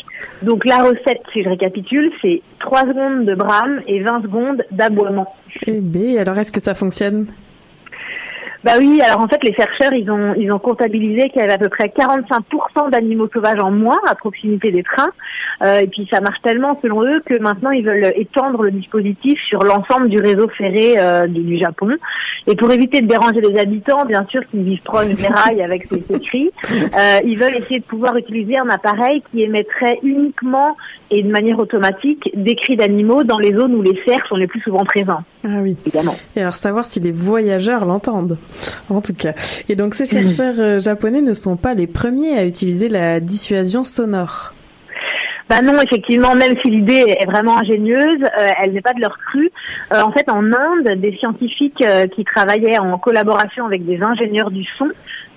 Donc la recette, si je récapitule, c'est 3 secondes de brame et 20 secondes d'aboiement. Eh ben, alors est-ce que ça fonctionne? Bah oui, alors en fait les chercheurs ils ont ils ont comptabilisé qu'il y avait à peu près 45% d'animaux sauvages en moins à proximité des trains. Euh, et puis ça marche tellement selon eux que maintenant ils veulent étendre le dispositif sur l'ensemble du réseau ferré euh, du, Japon. Et pour éviter de déranger les habitants, bien sûr qui vivent proche des rails avec ces, cris, euh, ils veulent essayer de pouvoir utiliser un appareil qui émettrait uniquement et de manière automatique des cris d'animaux dans les zones où les cerfs sont les plus souvent présents. Ah oui. Évidemment. Et alors savoir si les voyageurs l'entendent, en tout cas. Et donc ces chercheurs euh, japonais ne sont pas les premiers à utiliser la dissuasion sonore. Bah non, effectivement, même si l'idée est vraiment ingénieuse, euh, elle n'est pas de leur cru. Euh, en fait, en Inde, des scientifiques euh, qui travaillaient en collaboration avec des ingénieurs du son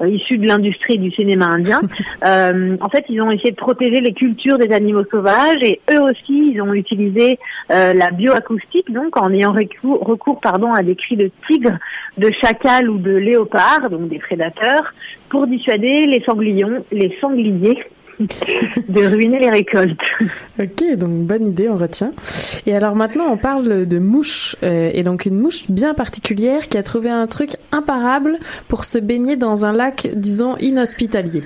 euh, issus de l'industrie du cinéma indien, euh, en fait, ils ont essayé de protéger les cultures des animaux sauvages et eux aussi, ils ont utilisé euh, la bioacoustique, donc en ayant recours, recours pardon, à des cris de tigre, de chacal ou de léopard, donc des prédateurs, pour dissuader les sanglions, les sangliers de ruiner les récoltes. Ok, donc bonne idée, on retient. Et alors maintenant, on parle de mouches, euh, et donc une mouche bien particulière qui a trouvé un truc imparable pour se baigner dans un lac, disons, inhospitalier.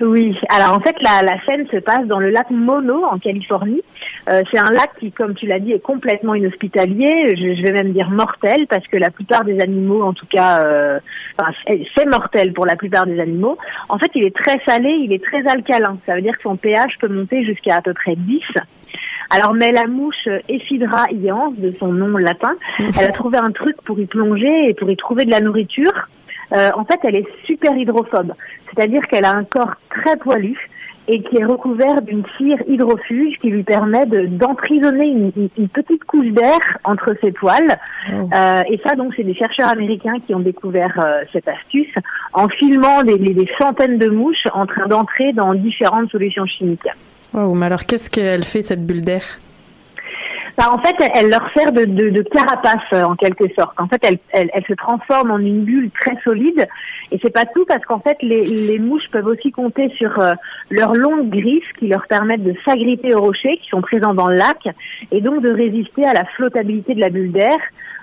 Oui, alors en fait la, la scène se passe dans le lac Mono en Californie. Euh, c'est un lac qui, comme tu l'as dit, est complètement inhospitalier. Je, je vais même dire mortel parce que la plupart des animaux, en tout cas, euh, enfin, c'est mortel pour la plupart des animaux. En fait, il est très salé, il est très alcalin. Ça veut dire que son pH peut monter jusqu'à à peu près 10. Alors, mais la mouche Ephidra ians, de son nom latin, elle a trouvé un truc pour y plonger et pour y trouver de la nourriture. Euh, en fait, elle est super hydrophobe, c'est-à-dire qu'elle a un corps très poilu et qui est recouvert d'une cire hydrofuge qui lui permet de- d'emprisonner une, une- une petite couche d'air entre ses poils. Euh, et ça, donc, c'est des chercheurs américains qui ont découvert euh, cette astuce en filmant des, des- des centaines de mouches en train d'entrer dans différentes solutions chimiques. Waouh, mais alors qu'est-ce qu'elle fait cette bulle d'air? Bah, en fait, elle, leur sert de, de, de carapace euh, en quelque sorte. En fait, elle, se transforme en une bulle très solide. Et c'est pas tout parce qu'en fait, les, les mouches peuvent aussi compter sur euh, leurs longues griffes qui leur permettent de s'agripper aux rochers qui sont présents dans le lac et donc de résister à la flottabilité de la bulle d'air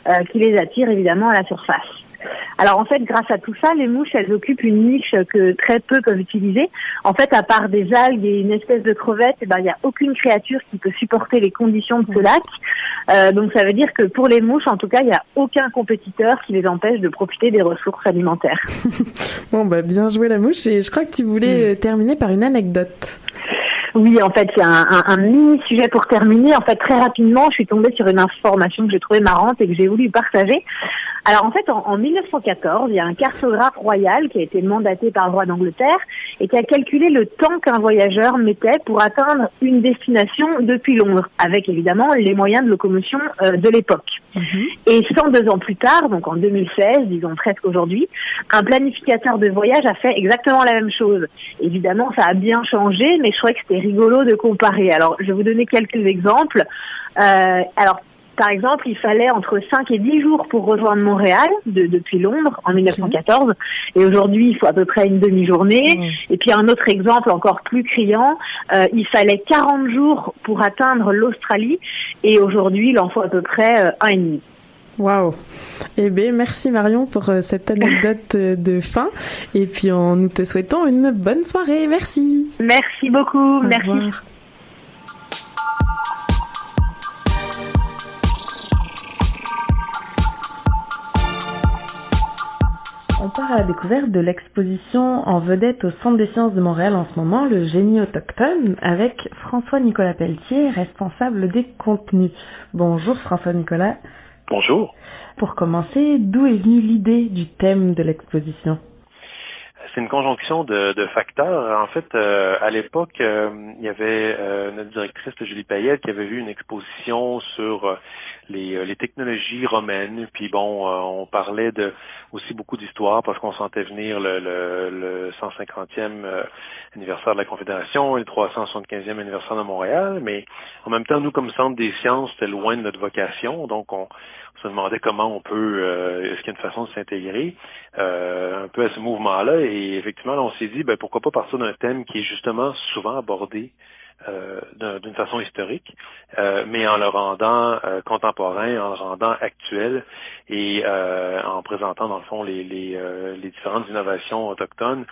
euh, qui les attire évidemment à la surface. Alors en fait, grâce à tout ça, les mouches, elles occupent une niche que très peu peuvent utiliser. En fait, à part des algues et une espèce de crevette, eh ben, il n'y a aucune créature qui peut supporter les conditions de ce lac. Euh, donc ça veut dire que pour les mouches, en tout cas, il n'y a aucun compétiteur qui les empêche de profiter des ressources alimentaires. Bon, bah, bien joué la mouche, et je crois que tu voulais euh, terminer par une anecdote. Oui, en fait, il y a un, un- un mini sujet pour terminer. En fait, très rapidement, je suis tombée sur une information que j'ai trouvée marrante et que j'ai voulu partager. Alors, en fait, en, en 1914, il y a un cartographe royal qui a été mandaté par le roi d'Angleterre et qui a calculé le temps qu'un voyageur mettait pour atteindre une destination depuis Londres, avec évidemment les moyens de locomotion euh, de l'époque. Et 102 ans plus tard, donc en 2016, disons presque aujourd'hui, un planificateur de voyage a fait exactement la même chose. Évidemment, ça a bien changé, mais je trouvais que c'était rigolo de comparer. Alors, je vais vous donner quelques exemples. Euh, alors, par exemple, il fallait entre 5 et 10 jours pour rejoindre Montréal de- depuis Londres en 1914. Et aujourd'hui, il faut à peu près une demi-journée. Et puis un autre exemple encore plus criant, euh, il fallait 40 jours pour atteindre l'Australie. Et aujourd'hui, il en faut à peu près euh, un et demi. Waouh. Eh bien, merci Marion pour euh, cette anecdote euh, de fin. Et puis, on, nous te souhaitons une bonne soirée. Merci. Merci beaucoup. Au merci. revoir. On part à la découverte de l'exposition en vedette au Centre des sciences de Montréal en ce moment, le génie autochtone, avec François-Nicolas Pelletier, responsable des contenus. Bonjour François-Nicolas. Bonjour. Pour commencer, d'où est venue l'idée du thème de l'exposition? C'est une conjonction de, de facteurs. En fait, euh, à l'époque, euh, il y avait euh, notre directrice Julie Payette qui avait vu une exposition sur les, euh, les technologies romaines. Puis bon, euh, on parlait de aussi beaucoup d'histoire parce qu'on sentait venir le, le, le 150e euh, anniversaire de la Confédération et le 375e anniversaire de Montréal. Mais en même temps, nous, comme Centre des sciences, c'était loin de notre vocation. Donc, on, on se demandait comment on peut, euh, est-ce qu'il y a une façon de s'intégrer euh, un peu à ce mouvement-là. Et effectivement, là, on s'est dit, ben, pourquoi pas partir d'un thème qui est justement souvent abordé d'une façon historique, euh, mais en le rendant euh, contemporain, en le rendant actuel et euh, en présentant dans le fond les, les, euh, les différentes innovations autochtones,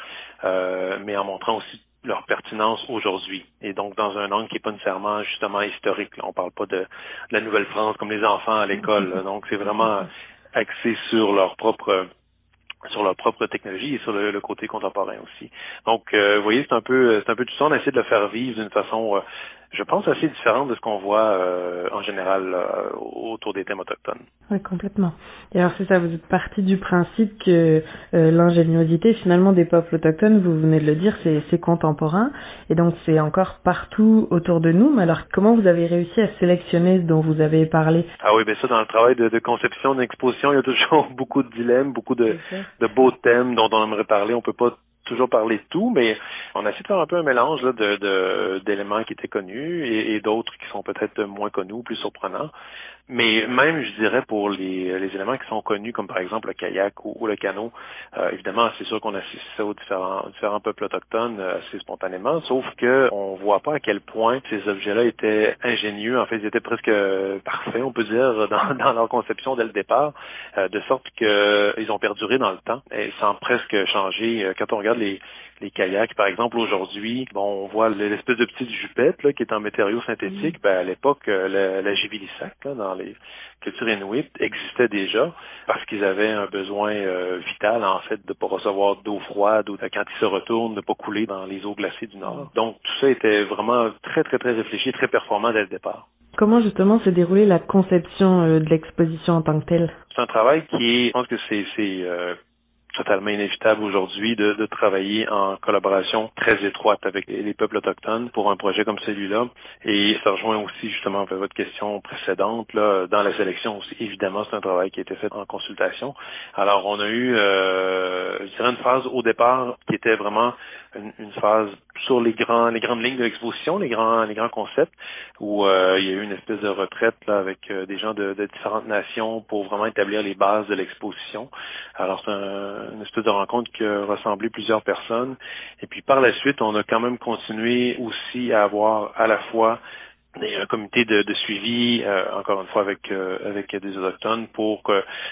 euh, mais en montrant aussi leur pertinence aujourd'hui. Et donc dans un angle qui n'est pas nécessairement justement historique. Là. On parle pas de, de la Nouvelle-France comme les enfants à l'école. Donc c'est vraiment axé sur leur propre sur leur propre technologie et sur le, côté contemporain aussi. Donc, euh, vous voyez, c'est un peu, c'est un peu tout ça. On essaie de le faire vivre d'une façon, euh, je pense, assez différente de ce qu'on voit euh, en général euh, autour des thèmes autochtones. Oui, complètement. Et alors c'est ça, vous êtes parti du principe que euh, l'ingéniosité finalement des peuples autochtones, vous venez de le dire, c'est contemporain, et donc c'est encore partout autour de nous. Mais alors comment vous avez réussi à sélectionner ce dont vous avez parlé? Ah oui, ben ça, dans le travail de, de conception d'exposition, il y a toujours beaucoup de dilemmes, beaucoup de, de beaux thèmes dont on aimerait parler. On peut pas toujours parler de tout, mais on a essayé de faire un peu un mélange là, de, d'éléments qui étaient connus et d'autres qui sont peut-être moins connus ou plus surprenants. Mais même, je dirais, pour les, les éléments qui sont connus, comme par exemple le kayak ou, le canot, euh, évidemment, c'est sûr qu'on associe ça aux différents, différents peuples autochtones euh, assez spontanément, sauf que on voit pas à quel point ces objets-là étaient ingénieux. En fait, ils étaient presque euh, parfaits, on peut dire, dans, dans leur conception dès le départ, euh, de sorte que ils ont perduré dans le temps et sans presque changer. Euh, Quand on regarde les, les kayaks, par exemple, aujourd'hui, bon, on voit l'espèce de petite jupette là, qui est en matériaux synthétiques. Ben, à l'époque, euh, la, la Givilissac, là, dans les cultures inuites, existait déjà. parce qu'ils avaient un besoin euh, vital, en fait, de pas recevoir d'eau froide ou de, quand ils se retournent, de pas couler dans les eaux glacées du Nord. Donc, tout ça était vraiment très, très, très réfléchi, très performant dès le départ. Comment justement s'est déroulée la conception euh, de l'exposition en tant que telle? C'est un travail qui est, je pense que c'est c'est, euh, totalement inévitable aujourd'hui de, travailler en collaboration très étroite avec les peuples autochtones pour un projet comme celui-là. Et ça rejoint aussi justement votre question précédente là, dans la sélection aussi. Évidemment, c'est un travail qui a été fait en consultation. Alors, on a eu, euh, je une phase au départ qui était vraiment une, une phase sur les grands, les grandes lignes de l'exposition, les grands, les grands concepts, où euh, il y a eu une espèce de retraite là, avec euh, des gens de, de, différentes nations pour vraiment établir les bases de l'exposition. Alors c'est un, une espèce de rencontre qui a rassemblé plusieurs personnes. Et puis par la suite, on a quand même continué aussi à avoir à la fois un comité de, de suivi, euh, encore une fois avec euh, avec des autochtones, pour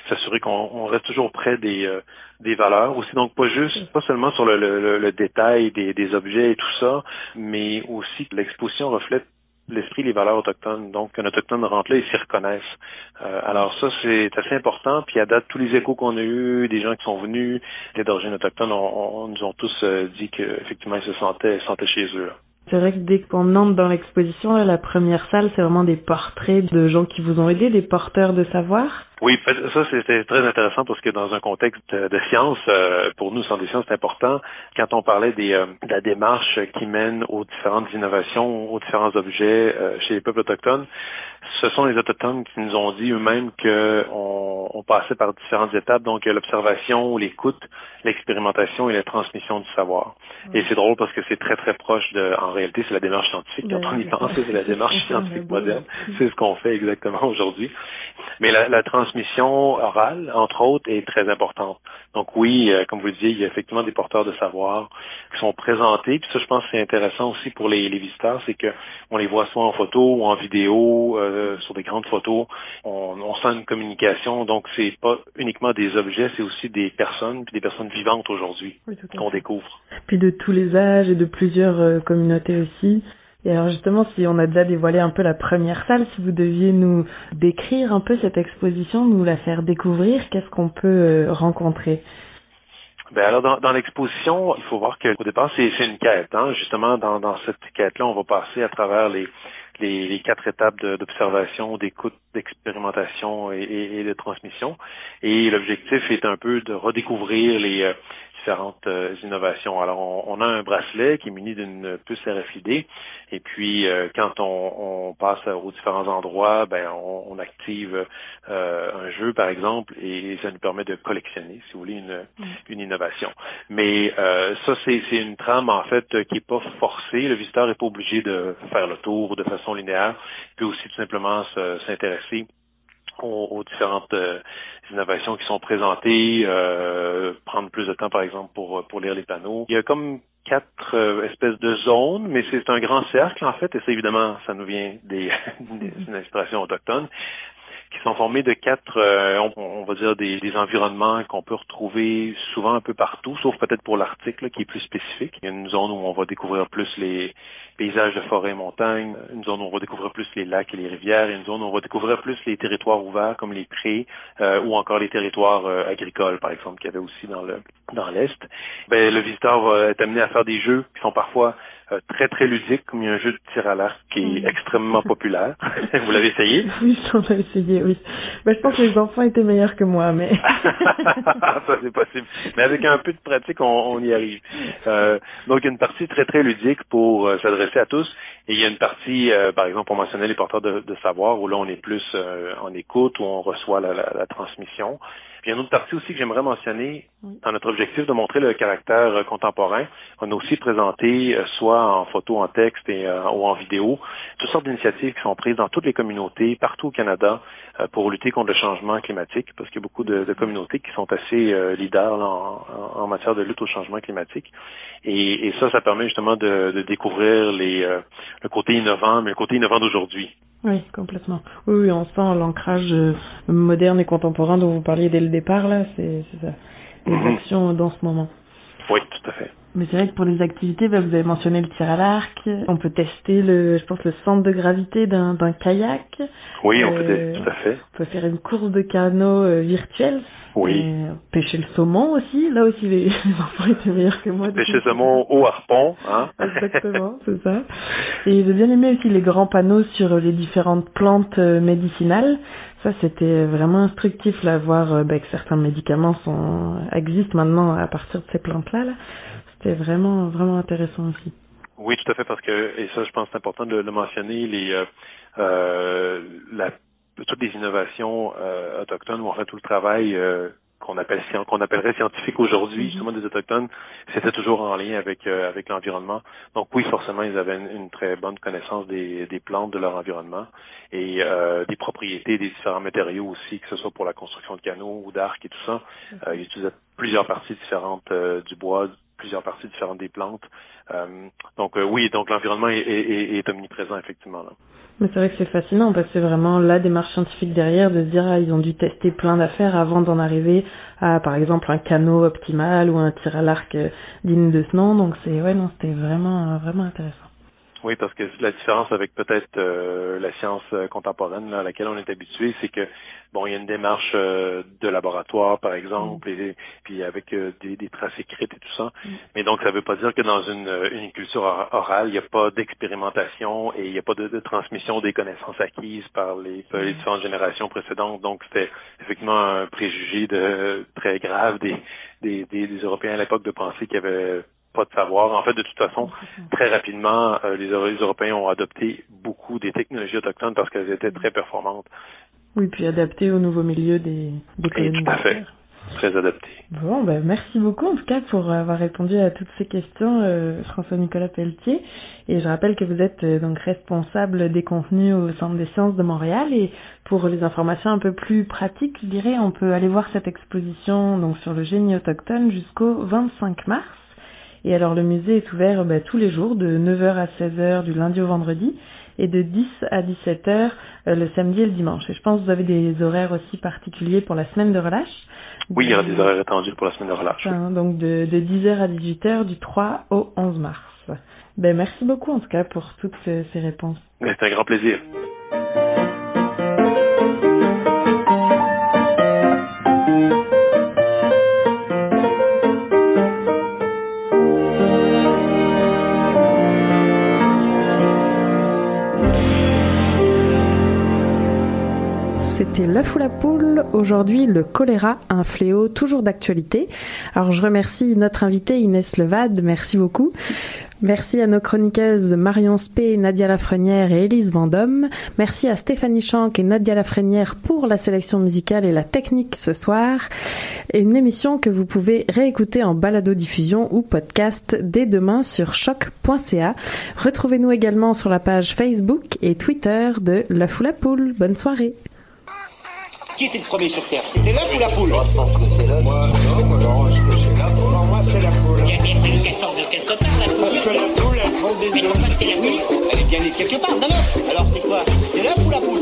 s'assurer qu'on reste toujours près des euh, des valeurs aussi. Donc pas juste, pas seulement sur le, le, le détail des, des objets et tout ça, mais aussi que l'exposition reflète l'esprit, les valeurs autochtones. Donc, qu'un autochtone rentre là, ils s'y reconnaissent. Euh, alors ça, c'est assez important. Puis à date, tous les échos qu'on a eus, des gens qui sont venus, les d'origine autochtone, on, on, nous ont tous euh, dit qu'effectivement, ils se sentaient, se sentaient chez eux. C'est vrai que dès qu'on entre dans l'exposition, la première salle, c'est vraiment des portraits de gens qui vous ont aidé, des porteurs de savoir. Oui, ça c'était très intéressant parce que dans un contexte de science, euh, pour nous, sans des sciences, c'est important. Quand on parlait des, euh, de la démarche qui mène aux différentes innovations, aux différents objets euh, chez les peuples autochtones, ce sont les autochtones qui nous ont dit eux-mêmes qu'on on passait par différentes étapes, donc l'observation, l'écoute, l'expérimentation et la transmission du savoir. Et c'est drôle parce que c'est très très proche de, en réalité, c'est la démarche scientifique. Quand on y pense, c'est la démarche scientifique moderne. C'est ce qu'on fait exactement aujourd'hui. Mais la, la transmission orale, entre autres, est très importante. Donc oui, euh, comme vous le disiez, il y a effectivement des porteurs de savoir qui sont présentés. Puis ça, je pense que c'est intéressant aussi pour les, les visiteurs, c'est que on les voit soit en photo ou en vidéo, euh, sur des grandes photos. On, on sent une communication. Donc c'est pas uniquement des objets, c'est aussi des personnes, puis des personnes vivantes aujourd'hui oui, qu'on découvre. Puis de tous les âges et de plusieurs euh, communautés aussi. Et alors justement, si on a déjà dévoilé un peu la première salle, si vous deviez nous décrire un peu cette exposition, nous la faire découvrir, qu'est-ce qu'on peut euh, rencontrer? Ben alors dans, l'exposition, il faut voir qu'au départ c'est une quête. Hein. Justement, dans, cette quête-là, on va passer à travers les, quatre étapes d'observation, d'écoute, d'expérimentation et, de transmission. Et l'objectif est un peu de redécouvrir les, euh, différentes euh, innovations. Alors, on, on, a un bracelet qui est muni d'une puce RFID, et puis euh, quand on, on, passe aux différents endroits, ben on, on active euh, un jeu, par exemple, et ça nous permet de collectionner, si vous voulez, une, mm. une innovation. Mais euh, ça, c'est une trame en fait qui est pas forcée. Le visiteur est pas obligé de faire le tour de façon linéaire, il peut aussi tout simplement s'intéresser aux, aux, différentes euh, innovations qui sont présentées, euh, prendre plus de temps par exemple pour pour lire les panneaux. Il y a comme quatre euh, espèces de zones, mais c'est un grand cercle en fait, et ça évidemment ça nous vient des, des inspirations autochtones qui sont formés de quatre, euh, on, on, va dire, des, des environnements qu'on peut retrouver souvent un peu partout, sauf peut-être pour l'article qui est plus spécifique. Il y a une zone où on va découvrir plus les paysages de forêt et montagne, une zone où on va découvrir plus les lacs et les rivières, et une zone où on va découvrir plus les territoires ouverts comme les prés euh, ou encore les territoires euh, agricoles, par exemple, qu'il y avait aussi dans le dans l'Est. Ben, le visiteur va être amené à faire des jeux qui sont parfois euh, très très ludique, comme il y a un jeu de tir à l'arc qui est extrêmement populaire. Vous l'avez essayé? Oui, j'en ai essayé, oui. Ben, je pense que les enfants étaient meilleurs que moi, mais... Ça, c'est possible. Mais avec un peu de pratique, on, on y arrive. Euh, donc, il y a une partie très très ludique pour euh, s'adresser à tous. Et il y a une partie, euh, par exemple, on mentionnait les porteurs de, de, savoir, où là, on est plus euh, en écoute, où on reçoit la, la, la transmission. Puis il y a une autre partie aussi que j'aimerais mentionner dans notre objectif de montrer le caractère euh, contemporain. On a aussi présenté, euh, soit en photo, en texte et, euh, ou en vidéo, toutes sortes d'initiatives qui sont prises dans toutes les communautés, partout au Canada, euh, pour lutter contre le changement climatique, parce qu'il y a beaucoup de, de communautés qui sont assez euh, leaders là, en, en, matière de lutte au changement climatique. Et, et ça, ça permet justement de, de découvrir les, euh, le côté innovant, mais le côté innovant d'aujourd'hui. Oui, complètement. Oui, oui, on sent l'ancrage moderne et contemporain dont vous parliez dès le départ, là, c'est ça, les actions dans ce moment. Oui, tout à fait. Mais c'est vrai que pour les activités, bah, vous avez mentionné le tir à l'arc. On peut tester le, je pense, le centre de gravité d'un kayak. Oui, on peut Euh, tout à fait. On peut faire une course de canot euh, virtuelle. Oui. Euh, pêcher le saumon aussi. Là aussi, les, enfants étaient meilleurs que moi. Pêcher coup. saumon au harpon, hein. Exactement, c'est ça. Et j'ai bien aimé aussi les grands panneaux sur les différentes plantes médicinales. Ça, c'était vraiment instructif, là, voir euh, bah, que certains médicaments sont existent maintenant à partir de ces plantes-là. Là. C'était vraiment, vraiment intéressant aussi. Oui, tout à fait, parce que, et ça, je pense c'est important de le mentionner, les, euh, euh, la, toutes les innovations autochtones, ou en fait tout le travail qu'on appelle qu'on appellerait scientifique aujourd'hui, justement des autochtones, c'était toujours en lien avec euh, avec l'environnement. Donc oui, forcément, ils avaient une, une très bonne connaissance des, des plantes de leur environnement et euh, des propriétés des différents matériaux aussi, que ce soit pour la construction de canaux ou d'arcs et tout ça. Euh, ils utilisaient plusieurs parties différentes euh, du bois, plusieurs parties différentes des plantes. Euh, donc euh, oui, donc l'environnement est, est, est- omniprésent effectivement. Là. Mais c'est vrai que c'est fascinant parce que c'est vraiment la démarche scientifique derrière de se dire ah, ils ont dû tester plein d'affaires avant d'en arriver à par exemple un canot optimal ou un tir à l'arc euh, digne de ce nom. Donc c'est ouais non c'était vraiment vraiment intéressant. Oui, parce que la différence avec peut-être euh, la science euh, contemporaine là, à laquelle on est habitué, c'est que bon, il y a une démarche euh, de laboratoire, par exemple, et puis avec euh, des, des traces écrites et tout ça. Mais donc, ça ne veut pas dire que dans une, euh, une culture or- orale, il n'y a pas d'expérimentation et il n'y a pas de, de transmission des connaissances acquises par les, par les différentes générations précédentes. Donc, c'était effectivement un préjugé de très grave des, des, des, des Européens à l'époque de penser qu'il y avait pas de savoir. En fait, de toute façon, très rapidement, euh, les, Euro- les Européens ont adopté beaucoup des technologies autochtones parce qu'elles étaient très performantes. Oui puis adapté au nouveau milieu des des Et colonies. tout à fait. Très adaptées. Bon, ben merci beaucoup en tout cas pour avoir répondu à toutes ces questions, euh, François-Nicolas Pelletier. Et je rappelle que vous êtes euh, donc responsable des contenus au Centre des sciences de Montréal. Et pour les informations un peu plus pratiques, je dirais, on peut aller voir cette exposition donc sur le génie autochtone jusqu'au 25 mars. Et alors le musée est ouvert ben, tous les jours de 9h à 16h du lundi au vendredi et de 10 à 17h euh, le samedi et le dimanche. Et je pense que vous avez des horaires aussi particuliers pour la semaine de relâche. Oui, il y aura des horaires étendus pour la semaine de relâche. Enfin, donc de, de 10h à 18h du 3 au 11 mars. Ben, merci beaucoup en tout cas pour toutes ces, réponses. Mais C'est un grand plaisir. C'était l'œuf ou la poule. Aujourd'hui, le choléra, un fléau toujours d'actualité. Alors, je remercie notre invitée Inès Levade. Merci beaucoup. Merci à nos chroniqueuses Marion Spé, Nadia Lafrenière et Élise Vendôme. Merci à Stéphanie Chanck et Nadia Lafrenière pour la sélection musicale et la technique ce soir. Une émission que vous pouvez réécouter en balado-diffusion ou podcast dès demain sur choc.ca. Retrouvez-nous également sur la page Facebook et Twitter de l'œuf ou la poule. Bonne soirée. Qui était le premier sur Terre? C'était l'œuf ou la poule? Moi, je pense que c'est l'œuf. Moi, non, moi, non, je pense que c'est poule. Pour moi, c'est la poule. Il y a bien fallu qu'elle sorte de quelque part, la poule. Parce que la poule, elle prend des œufs. Mais pourquoi c'est la poule? Elle est bien née quelque part, d'un œuf. Alors c'est quoi? C'est l'œuf ou la poule?